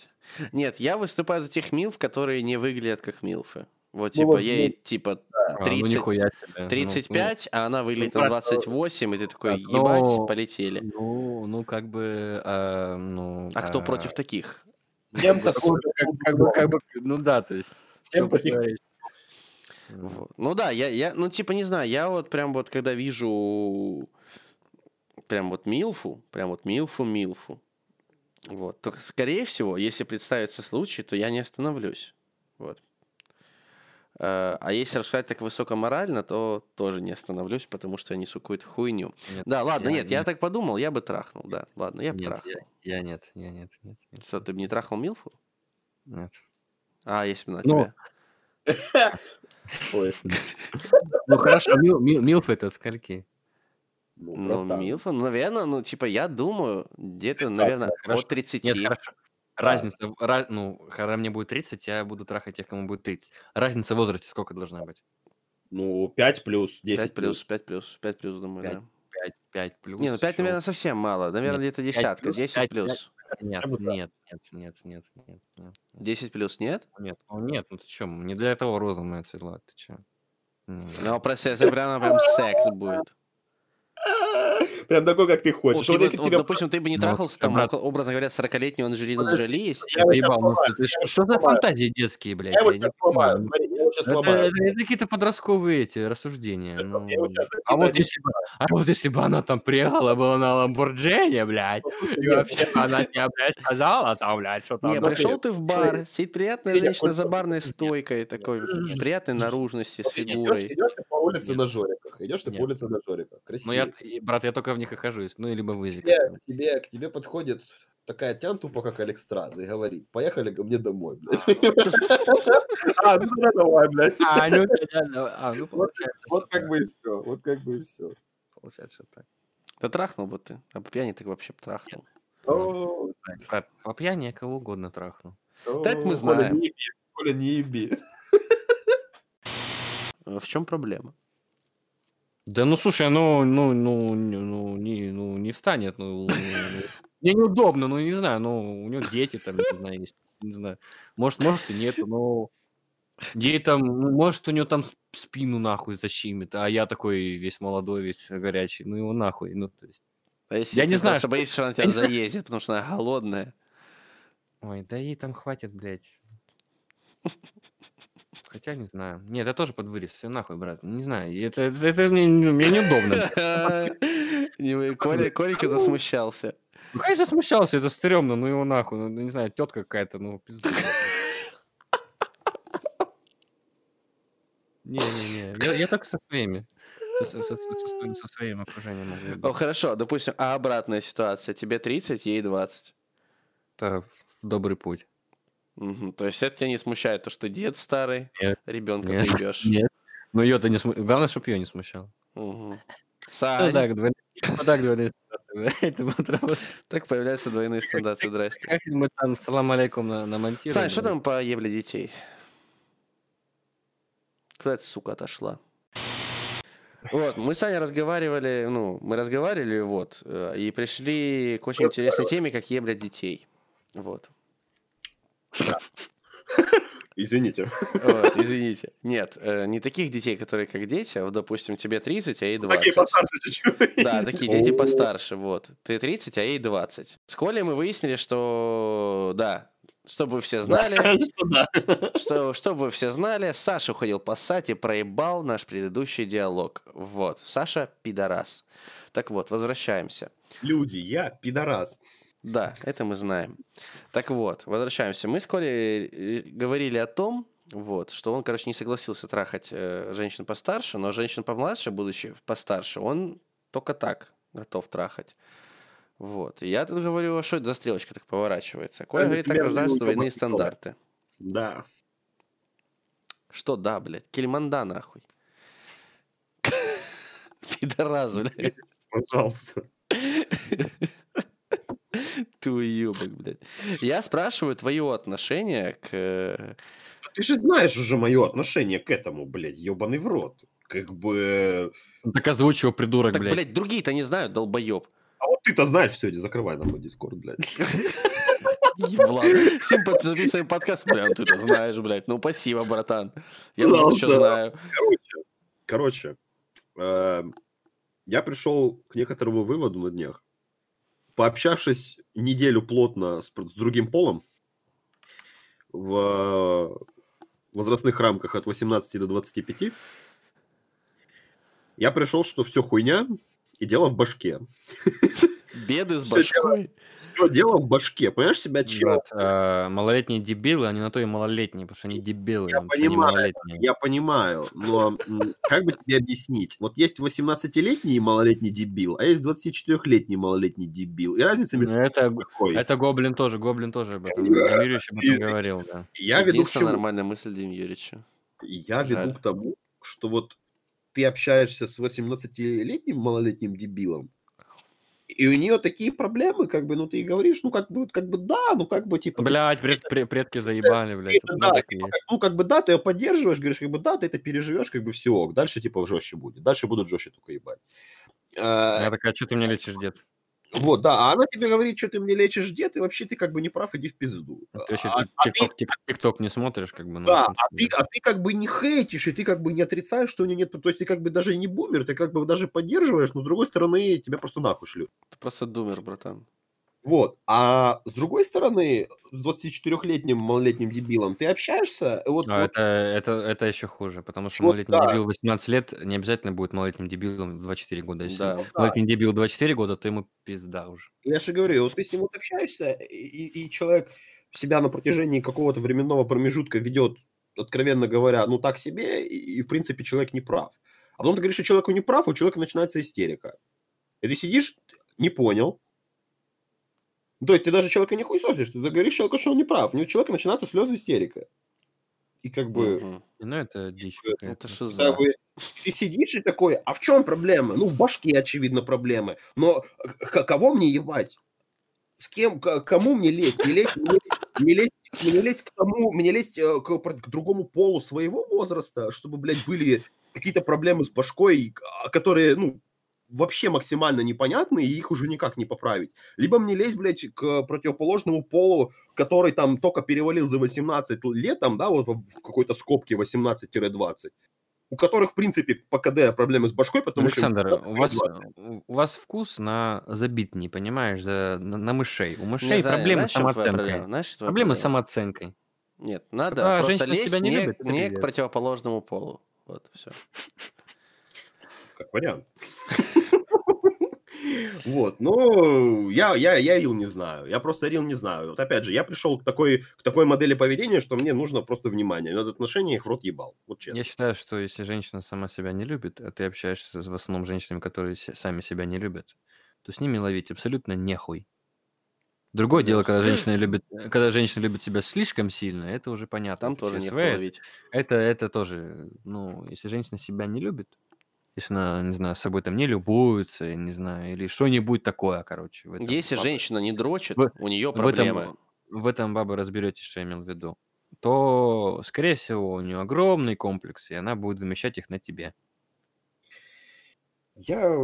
Нет, я выступаю за тех милф, которые не выглядят как милфы. Вот, Ну типа, вот, ей, ну, типа, А, ну, 30, нихуя себе. Ну, 35, а она выглядит ну, на брат, 28, и ты такой, так, ебать, ну, полетели. Ну, ну, как бы, а, ну... А кто а, против таких? Всем бы- *laughs* как, как бы, как бы, ну да, то есть... Всем. Вот. Ну да, я, я, ну типа не знаю, я вот прям вот когда вижу прям вот Милфу, прям вот Милфу, Милфу, вот, то скорее всего, если представится случай, то я не остановлюсь, вот. Э, А если рассказать так высокоморально, то тоже не остановлюсь, потому что я несу какую-то хуйню. Нет, Да, ладно, я- нет, я нет. так подумал, я бы трахнул, да, ладно, я бы Нет, трахнул. я, я нет, я нет, нет, нет, Что, ты бы не трахнул Милфу? нет. А, если бы на Ну, тебя. *laughs* Ну хорошо, мил, мил, милф это скольки? ну, Ну. Милфа, ну, наверное, ну, типа, я думаю, где-то, 30, наверное, от 30. Нет, хорошо. Разница, в- ра- ну, когда мне будет 30, я буду трахать тех, кому будет 30. Разница в возрасте сколько должна быть? Ну, 5 плюс, 10 5 плюс, 5 плюс, 5 плюс, думаю, Пять. да. 5, 5 плюс. Не, ну 5, ещё- наверное, совсем мало. Наверное, Нет, где-то десятка. плюс, 10 пять, плюс. Нет, Я бы да. нет, нет, нет, нет, нет, нет, нет. 10 плюс, нет? Нет, ну нет, ну ты чё, не для этого роза моя цвела, ты чё? Не. Ну, просто если прям, прям секс будет. *laughs* Прям такой, как ты Вот, хочешь. Вот типа, если вот, тебе... допустим, ты бы не Ну, трахался, там, образно говоря, 40-летнюю Анджелину Джоли, если... Я ну, я что- за фантазии детские, блядь? Я не понимаю. Это, какие-то подростковые эти рассуждения. Ну. А вот если бы, а вот если бы она там приехала была на Ламборджини, блядь, и вообще она тебе, блядь, сказала там, блядь, что там. Не, ну, пришел ты- в бар, сидит приятная женщина вот- за барной стойкой, такой приятной наружности, с фигурой. идешь ты по улице на жориках. Идешь ты по улице на жориках. Красиво. Ну, брат, я только в них и хожусь, ну, либо в К Изике. тебе, к тебе, к тебе подходит такая тян тупо, как Алекстраза, и говорит, поехали ко мне домой, блядь. *laughs* А, ну да, давай, блядь. А, ну, да, а, ну, Вот, получается, вот что как бы и все. Вот как бы и все. Получается, что так. Да трахнул бы ты. А по пьяни так вообще трахнул. Брат, по пьяни я кого угодно трахну. Так мы знаем. Коля, не еби. В чем проблема? Да ну слушай, ну, ну, ну, ну, не, ну, не встанет, ну, *laughs* мне неудобно, ну, не знаю, ну, у него дети там, не знаю, есть, не знаю, может, может и нету, но ей там, ну, может, у него там спину нахуй защимит, а я такой весь молодой, весь горячий, ну, его нахуй, ну, то есть, А если Я не знаю, что- боишься, что она тебя заездит, потому что она голодная. ой, да ей там хватит, блядь. *laughs* Хотя не знаю. Нет, я тоже под вырез, все нахуй, брат. Не знаю, это, это, это мне, мне неудобно. *laughs* Коля, Колика засмущался. Ну, конечно, смущался, это стрёмно, ну его нахуй, ну, не знаю, тетка какая-то, ну, пизду. Не-не-не, я, я так со своими, со, со- со- со своим, со своим окружением могу Ну хорошо, допустим, а обратная ситуация. Тебе 30, ей 20. Это в добрый путь. Мгм, То есть это тебя не смущает, то, что дед старый, Нет. ребенка Нет. ебешь. Нет. Ну ее-то не смущало. Главное, чтобы ее не смущало. Ну Сань, так, двойные, ну так, двойные стандарты, *laughs* так появляются двойные стандарты, здрасте. Как мы там салам алейкум на, намонтируем? Сань, что там по ебле детей? Куда эта сука отошла? Вот, мы с Аней разговаривали, ну, мы разговаривали, вот, э, и пришли к очень интересной теме, как ебля детей. Вот. *laughs* Извините. Вот, извините. Нет, э, не таких детей, которые как дети, а, вот, допустим, тебе 30, а ей 20. Такие постарше чуть-чуть. Да, такие дети постарше, вот. Ты 30, а ей 20. С Колей мы выяснили, что, да, чтобы вы все знали, Что чтобы вы все знали, Саша ходил по сати, проебал наш предыдущий диалог. Вот, Саша пидорас. Так вот, возвращаемся. Люди, я пидорас. Да, это мы знаем. Так вот, возвращаемся. Мы с Колей э, говорили о том, Вот, что он, короче, не согласился трахать э, женщин постарше, но женщин помладше, будучи постарше, он только так готов трахать. Вот. И я тут говорю, а что это за стрелочка так поворачивается? Коля на говорит, так рождаются двойные стандарты. Да. Что да, блядь? Кельманда, нахуй. *laughs* Пидорас, блядь. Пожалуйста. Ты уебок, блядь. Я спрашиваю твое отношение к... э, Ты же знаешь уже мое отношение к этому, блядь, ебаный в рот. Как бы... Так озвучь его, придурок, Так, блядь. блядь, другие-то не знают, долбоеб. А вот ты-то знаешь, все, иди закрывай нахуй дискорд, блядь. *laughs* Еблан. Всем записываем подкаст, бля, ну ты это знаешь, блядь. Ну, спасибо, братан. Я много что знаю. Короче, короче, э, я пришел к некоторому выводу на днях. Пообщавшись неделю плотно с, с другим полом в возрастных рамках от 18 до 25, я пришел, что все хуйня и дело в башке. *laughs* Беды с башкой. Все дело в башке. Понимаешь себя, чел? Брат, а, малолетние дебилы, они на то и малолетние, потому что они дебилы, Я они понимаю. Я понимаю, но как бы тебе объяснить? Вот есть 18-летний малолетний дебил, а есть 24-летний малолетний дебил. И разница между Ну, Это, ними какой? это Гоблин тоже, Гоблин тоже об этом, Дим Юрьевич об этом говорил, да. Я веду к чему? нормальная мысль Дим Юрьевича. Я веду Жаль. к тому, что вот ты общаешься с 18-летним малолетним дебилом, и у нее такие проблемы, как бы, ну ты и говоришь, ну как бы, как бы да, ну как бы типа... Блять, пред- пред- предки заебали, блядь. это да, типа, как- ну как бы да, ты ее поддерживаешь, говоришь, как бы да, ты это переживешь, как бы все, дальше типа жестче будет, дальше будут жестче только ебать. Я такая, что ты мне лечишь, дед? Вот, да, а она тебе говорит, что ты мне лечишь дед, и вообще ты как бы не прав, иди в пизду. Ты вообще А- а ты- тикток, тик- тикток не смотришь, как бы, ну, Да, а ты, а ты как бы не хейтишь, и ты как бы не отрицаешь, что у нее нет... То есть ты как бы даже не бумер, ты как бы даже поддерживаешь, но с другой стороны тебя просто нахуй шлют. Ты просто думер, братан. Вот. А с другой стороны, с 24-летним малолетним дебилом ты общаешься, вот, А, вот это, это, это еще хуже, потому что Вот малолетний да. дебил 18 лет не обязательно будет малолетним дебилом в 24 года. Если Да. малолетний дебил 24 года, то ему пизда уже. я же говорю, вот ты с ним вот общаешься, и, и- и человек себя на протяжении какого-то временного промежутка ведет, откровенно говоря, ну так себе, и, и, в принципе человек не прав. А потом ты говоришь, что человеку не прав, у человека начинается истерика. И ты сидишь, не понял. То есть ты даже человека не хуесосишь, ты говоришь человеку, что он не прав. У человека начинается слезы истерика. И как бы... Мгм. Ну, это дичь Это какая-то. Это что Как за... бы ты сидишь и такой, а в чем проблема? Ну, в башке, очевидно, проблемы. Но кого мне ебать? С кем, к- кому мне лезть? Не лезть, мне, не лезть, мне лезть к тому, мне лезть э, к, к другому полу своего возраста, чтобы, блядь, были какие-то проблемы с башкой, а, которые, ну, вообще максимально непонятны, и их уже никак не поправить. Либо мне лезть, блядь, к противоположному полу, который там только перевалил за 18 лет, там, да, вот в какой-то скобке 18-20, у которых, в принципе, по КД проблемы с башкой, потому Александр, что... у вас, у- у вас вкус на забит, не понимаешь, за, на, на мышей. У мышей Не проблемы знаешь, с самооценкой. проблема? Знаешь, Проблемы с проблема? самооценкой. Нет, надо Когда просто женщина лезть себя не не, любит, не к противоположному полу. Вот, все. Как вариант. *laughs* Вот, ну, я, я, я Рил не знаю, я просто Рил не знаю. Вот опять же, я пришел к такой, к такой модели поведения, что мне нужно просто внимание. Над отношения их в рот ебал, вот честно. Я считаю, что если женщина сама себя не любит, а ты общаешься с- в основном женщинами, которые сами себя не любят, то с ними ловить абсолютно нехуй. Другое дело, когда женщина любит, э, когда женщина любит себя слишком сильно, это уже понятно. Там тоже не ловить. Это, это тоже, ну, если женщина себя не любит, если она, не знаю, с собой там не любуется, не знаю, или что-нибудь такое, короче. в этом Если баба- женщина не дрочит, В- у нее в этом, проблемы. в этом баба разберетесь, что я имел в виду, то, скорее всего, у нее огромный комплекс, и она будет замещать их на тебе. Я,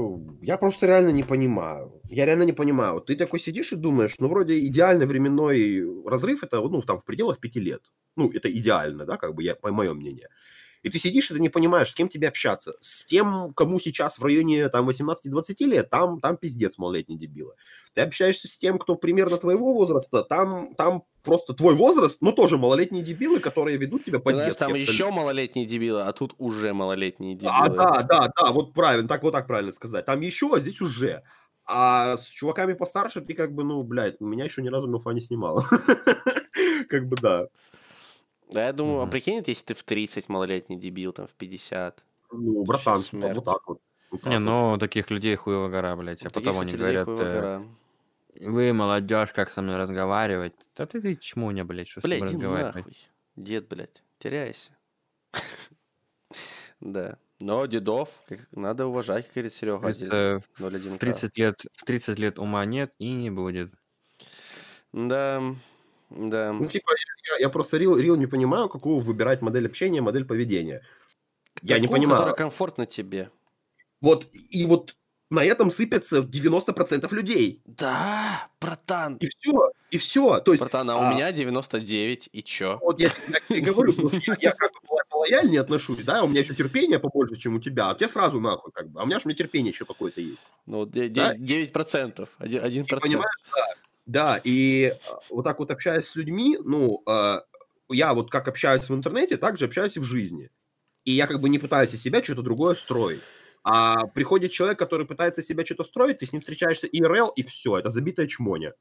я просто реально не понимаю. Я реально не понимаю. Вот Ты такой сидишь и думаешь, ну, вроде идеальный временной разрыв, это, ну, там, в пределах пяти лет. Ну, это идеально, да, как бы, я, по мое мнение. И ты сидишь, и ты не понимаешь, с кем тебе общаться. С тем, кому сейчас в районе, там, 18-20 лет, там, там пиздец малолетний дебила. Ты общаешься с тем, кто примерно твоего возраста, там, там просто твой возраст, но тоже малолетние дебилы, которые ведут тебя по знаешь, там еще малолетние дебилы, а тут уже малолетние дебилы. а, да, да, да, вот правильно, так вот так правильно сказать. Там еще, а здесь уже. А с чуваками постарше ты как бы, ну, блядь, меня еще ни разу Милфа не снимала. *laughs* Как бы да. Да, я думаю, а Мгм. прикинь, если ты в 30 малолетний дебил, там в 50. Ну, братан, Вообще типа, смерть. вот так вот. Так Не, вот. ну таких людей хуево гора, блядь. А Таких, потом они говорят, э, гора. вы, молодежь, как со мной разговаривать? Да ты, ты чмоня, блядь, что с Блядь, тобой иди разговаривать? нахуй. Дед, блядь, теряйся. *laughs* Да. Но дедов как, надо уважать, как говорит Серега. Говорится, в 01К. 30 лет, в 30 лет ума нет и не будет. Да, да. Ну, типа, я, я просто рил, рил не понимаю, какую выбирать модель общения, модель поведения. Я не Такую, понимаю. которая комфортна тебе. Вот, и вот на этом сыпется 90% людей. Да, братан. И все, и все. То есть, Братан, а у а- меня 99, и чё? вот я, я тебе говорю, потому что я, я как бы ло- лояльнее отношусь, да, у меня еще терпение побольше, чем у тебя, а у тебя сразу нахуй, как бы, а у меня же у меня терпение еще какое-то есть. Ну, де- Да. де- 9%. Один- 1%. И понимаешь, да. Да, и э, вот так вот общаясь с людьми, ну, э, я вот как общаюсь в интернете, так же общаюсь и в жизни. И я как бы не пытаюсь из себя что-то другое строить. А приходит человек, который пытается из себя что-то строить, ты с ним встречаешься ИРЛ, и все, это забитая чмоня.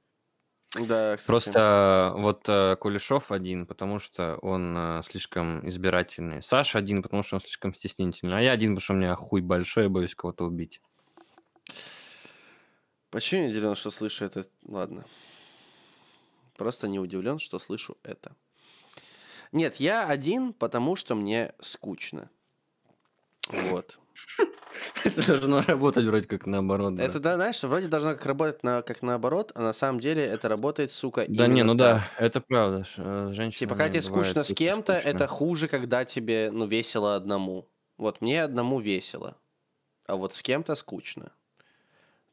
Да, кстати. Просто вот э, Кулешов один, потому что он слишком избирательный. Саша один, потому что он слишком стеснительный. А я один, потому что у меня хуй большой, и боюсь кого-то убить. Почему не удивлен, что слышу это? Ладно. Просто не удивлен, что слышу это. Нет, я один, потому что мне скучно. Вот. Это должно работать вроде как наоборот. да. Это, да, знаешь, вроде должно как работать на, как наоборот, а на самом деле это работает, сука, Да не, ну так. да, это правда. э, с женщинами Типа, когда тебе скучно с кем-то, это хуже, когда тебе, ну, весело одному. Вот мне одному весело, а вот с кем-то скучно.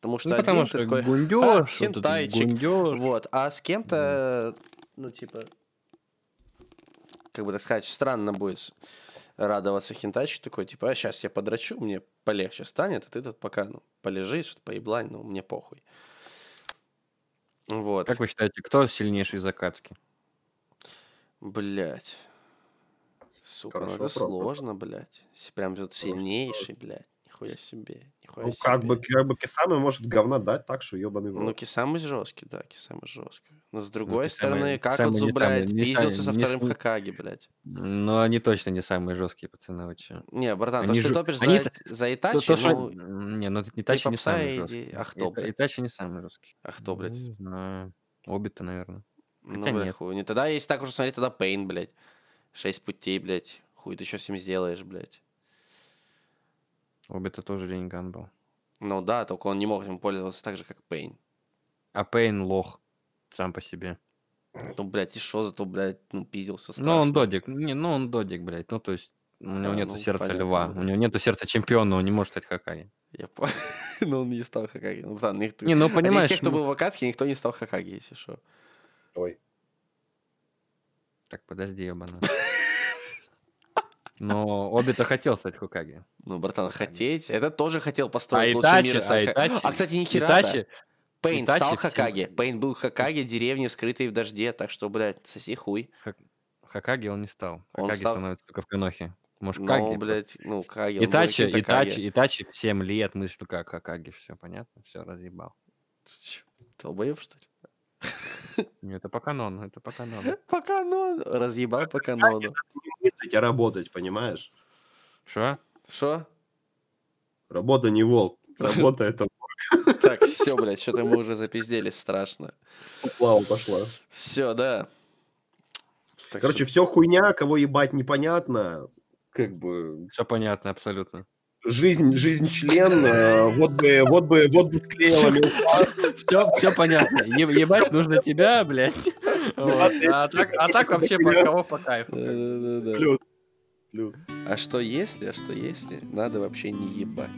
Потому что Ну, один потому ты что такой, гундёж, «Ха, вот этот хентайчик». гундёж. Вот, а с кем-то, ну, типа, как бы так сказать, странно будет радоваться хентайчик такой, типа, а сейчас я подрачу, мне полегче станет, а ты тут пока, ну, полежишь, поеблань, ну, мне похуй. Вот. Как вы считаете, кто сильнейший закатки? Блять. Сука, ну это сложно, блядь. Прям вот сильнейший, блядь. Нихуя себе. Нихуя Ну, себе. как бы, как бы Кисами может говна дать так, что ебаный в Ну, рот. Кисамы жесткий, да, Кисамы жесткий. Но с другой Кисамы- стороны, как Кисамы вот, не блядь, не пиздился со не вторым см- Хакаги, блядь. Но они точно не самые жесткие пацаны, вы чё? Не, братан, то, Они что ты топишь они за, то- за То- Итачи, то, что- ну, Не, ну Итачи не самый жесткий. а кто, блядь? Итачи не самый жесткий. а кто, блядь? Не. Обе-то, наверное. Ну, хотя бля, нет. хуй. Не, тогда, если так уже смотреть, тогда Пейн, блядь. Шесть путей, блядь. Хуй ты что с ним сделаешь, блядь. Обе-то тоже Рениган был. Ну да, только он не мог им пользоваться так же, как Пейн. А Пейн лох сам по себе. Ну, блядь, и что зато, блядь, ну, пиздился страшно. Ну, он додик. Не, ну, он додик, блядь. Ну, то есть, у него А, нету ну, сердца понятно, льва. да. У него нету сердца чемпиона, он не может стать Хакаги. Я понял. *laughs* Но он не стал Хакаги. Ну, братан, никто... Не, ну, Из понимаешь, тех, кто ну- был в Акацке, никто не стал Хакаги, если что. Ой. Так, подожди, ебана. *laughs* Но Оби-то хотел стать Хокаги. Ну, братан, хотеть... Это тоже хотел построить А лучший Итачи, мир. а Итачи- А, кстати, ни хера Итачи, Пейн Итачи стал Хакаги. Пейн был Хакаги деревни, скрытой в дожде, так что, блядь, соси хуй. Хакаги он не стал. Он Хакаги стал- становится только в Канохе. Может, Ну, Каги? блядь, ну, Каги. он Итачи, Каги. Итачи, Итачи 7 лет мыслю как Хакаги. Все понятно? Все, разъебал. Долбоеб, что ли? Это по канону, это по канону. *laughs* По канону. Разъебал по канону. Мыслить, а работать, понимаешь? Что? Что? Работа не волк. *laughs* Работа это Так, все, блядь, что-то мы уже запизделись страшно. плава пошла. Все, да. Так Короче, что- все хуйня, кого ебать непонятно. Как бы Все понятно, абсолютно. Жизнь, жизнь член, э, вот бы, вот бы, вот бы склеила. Все, все понятно. Е- ебать нужно тебя, блядь. Вот. А так, а *laughs* так вообще по кого по кайфу. Плюс. Плюс. А что если, а что если, надо вообще не ебать.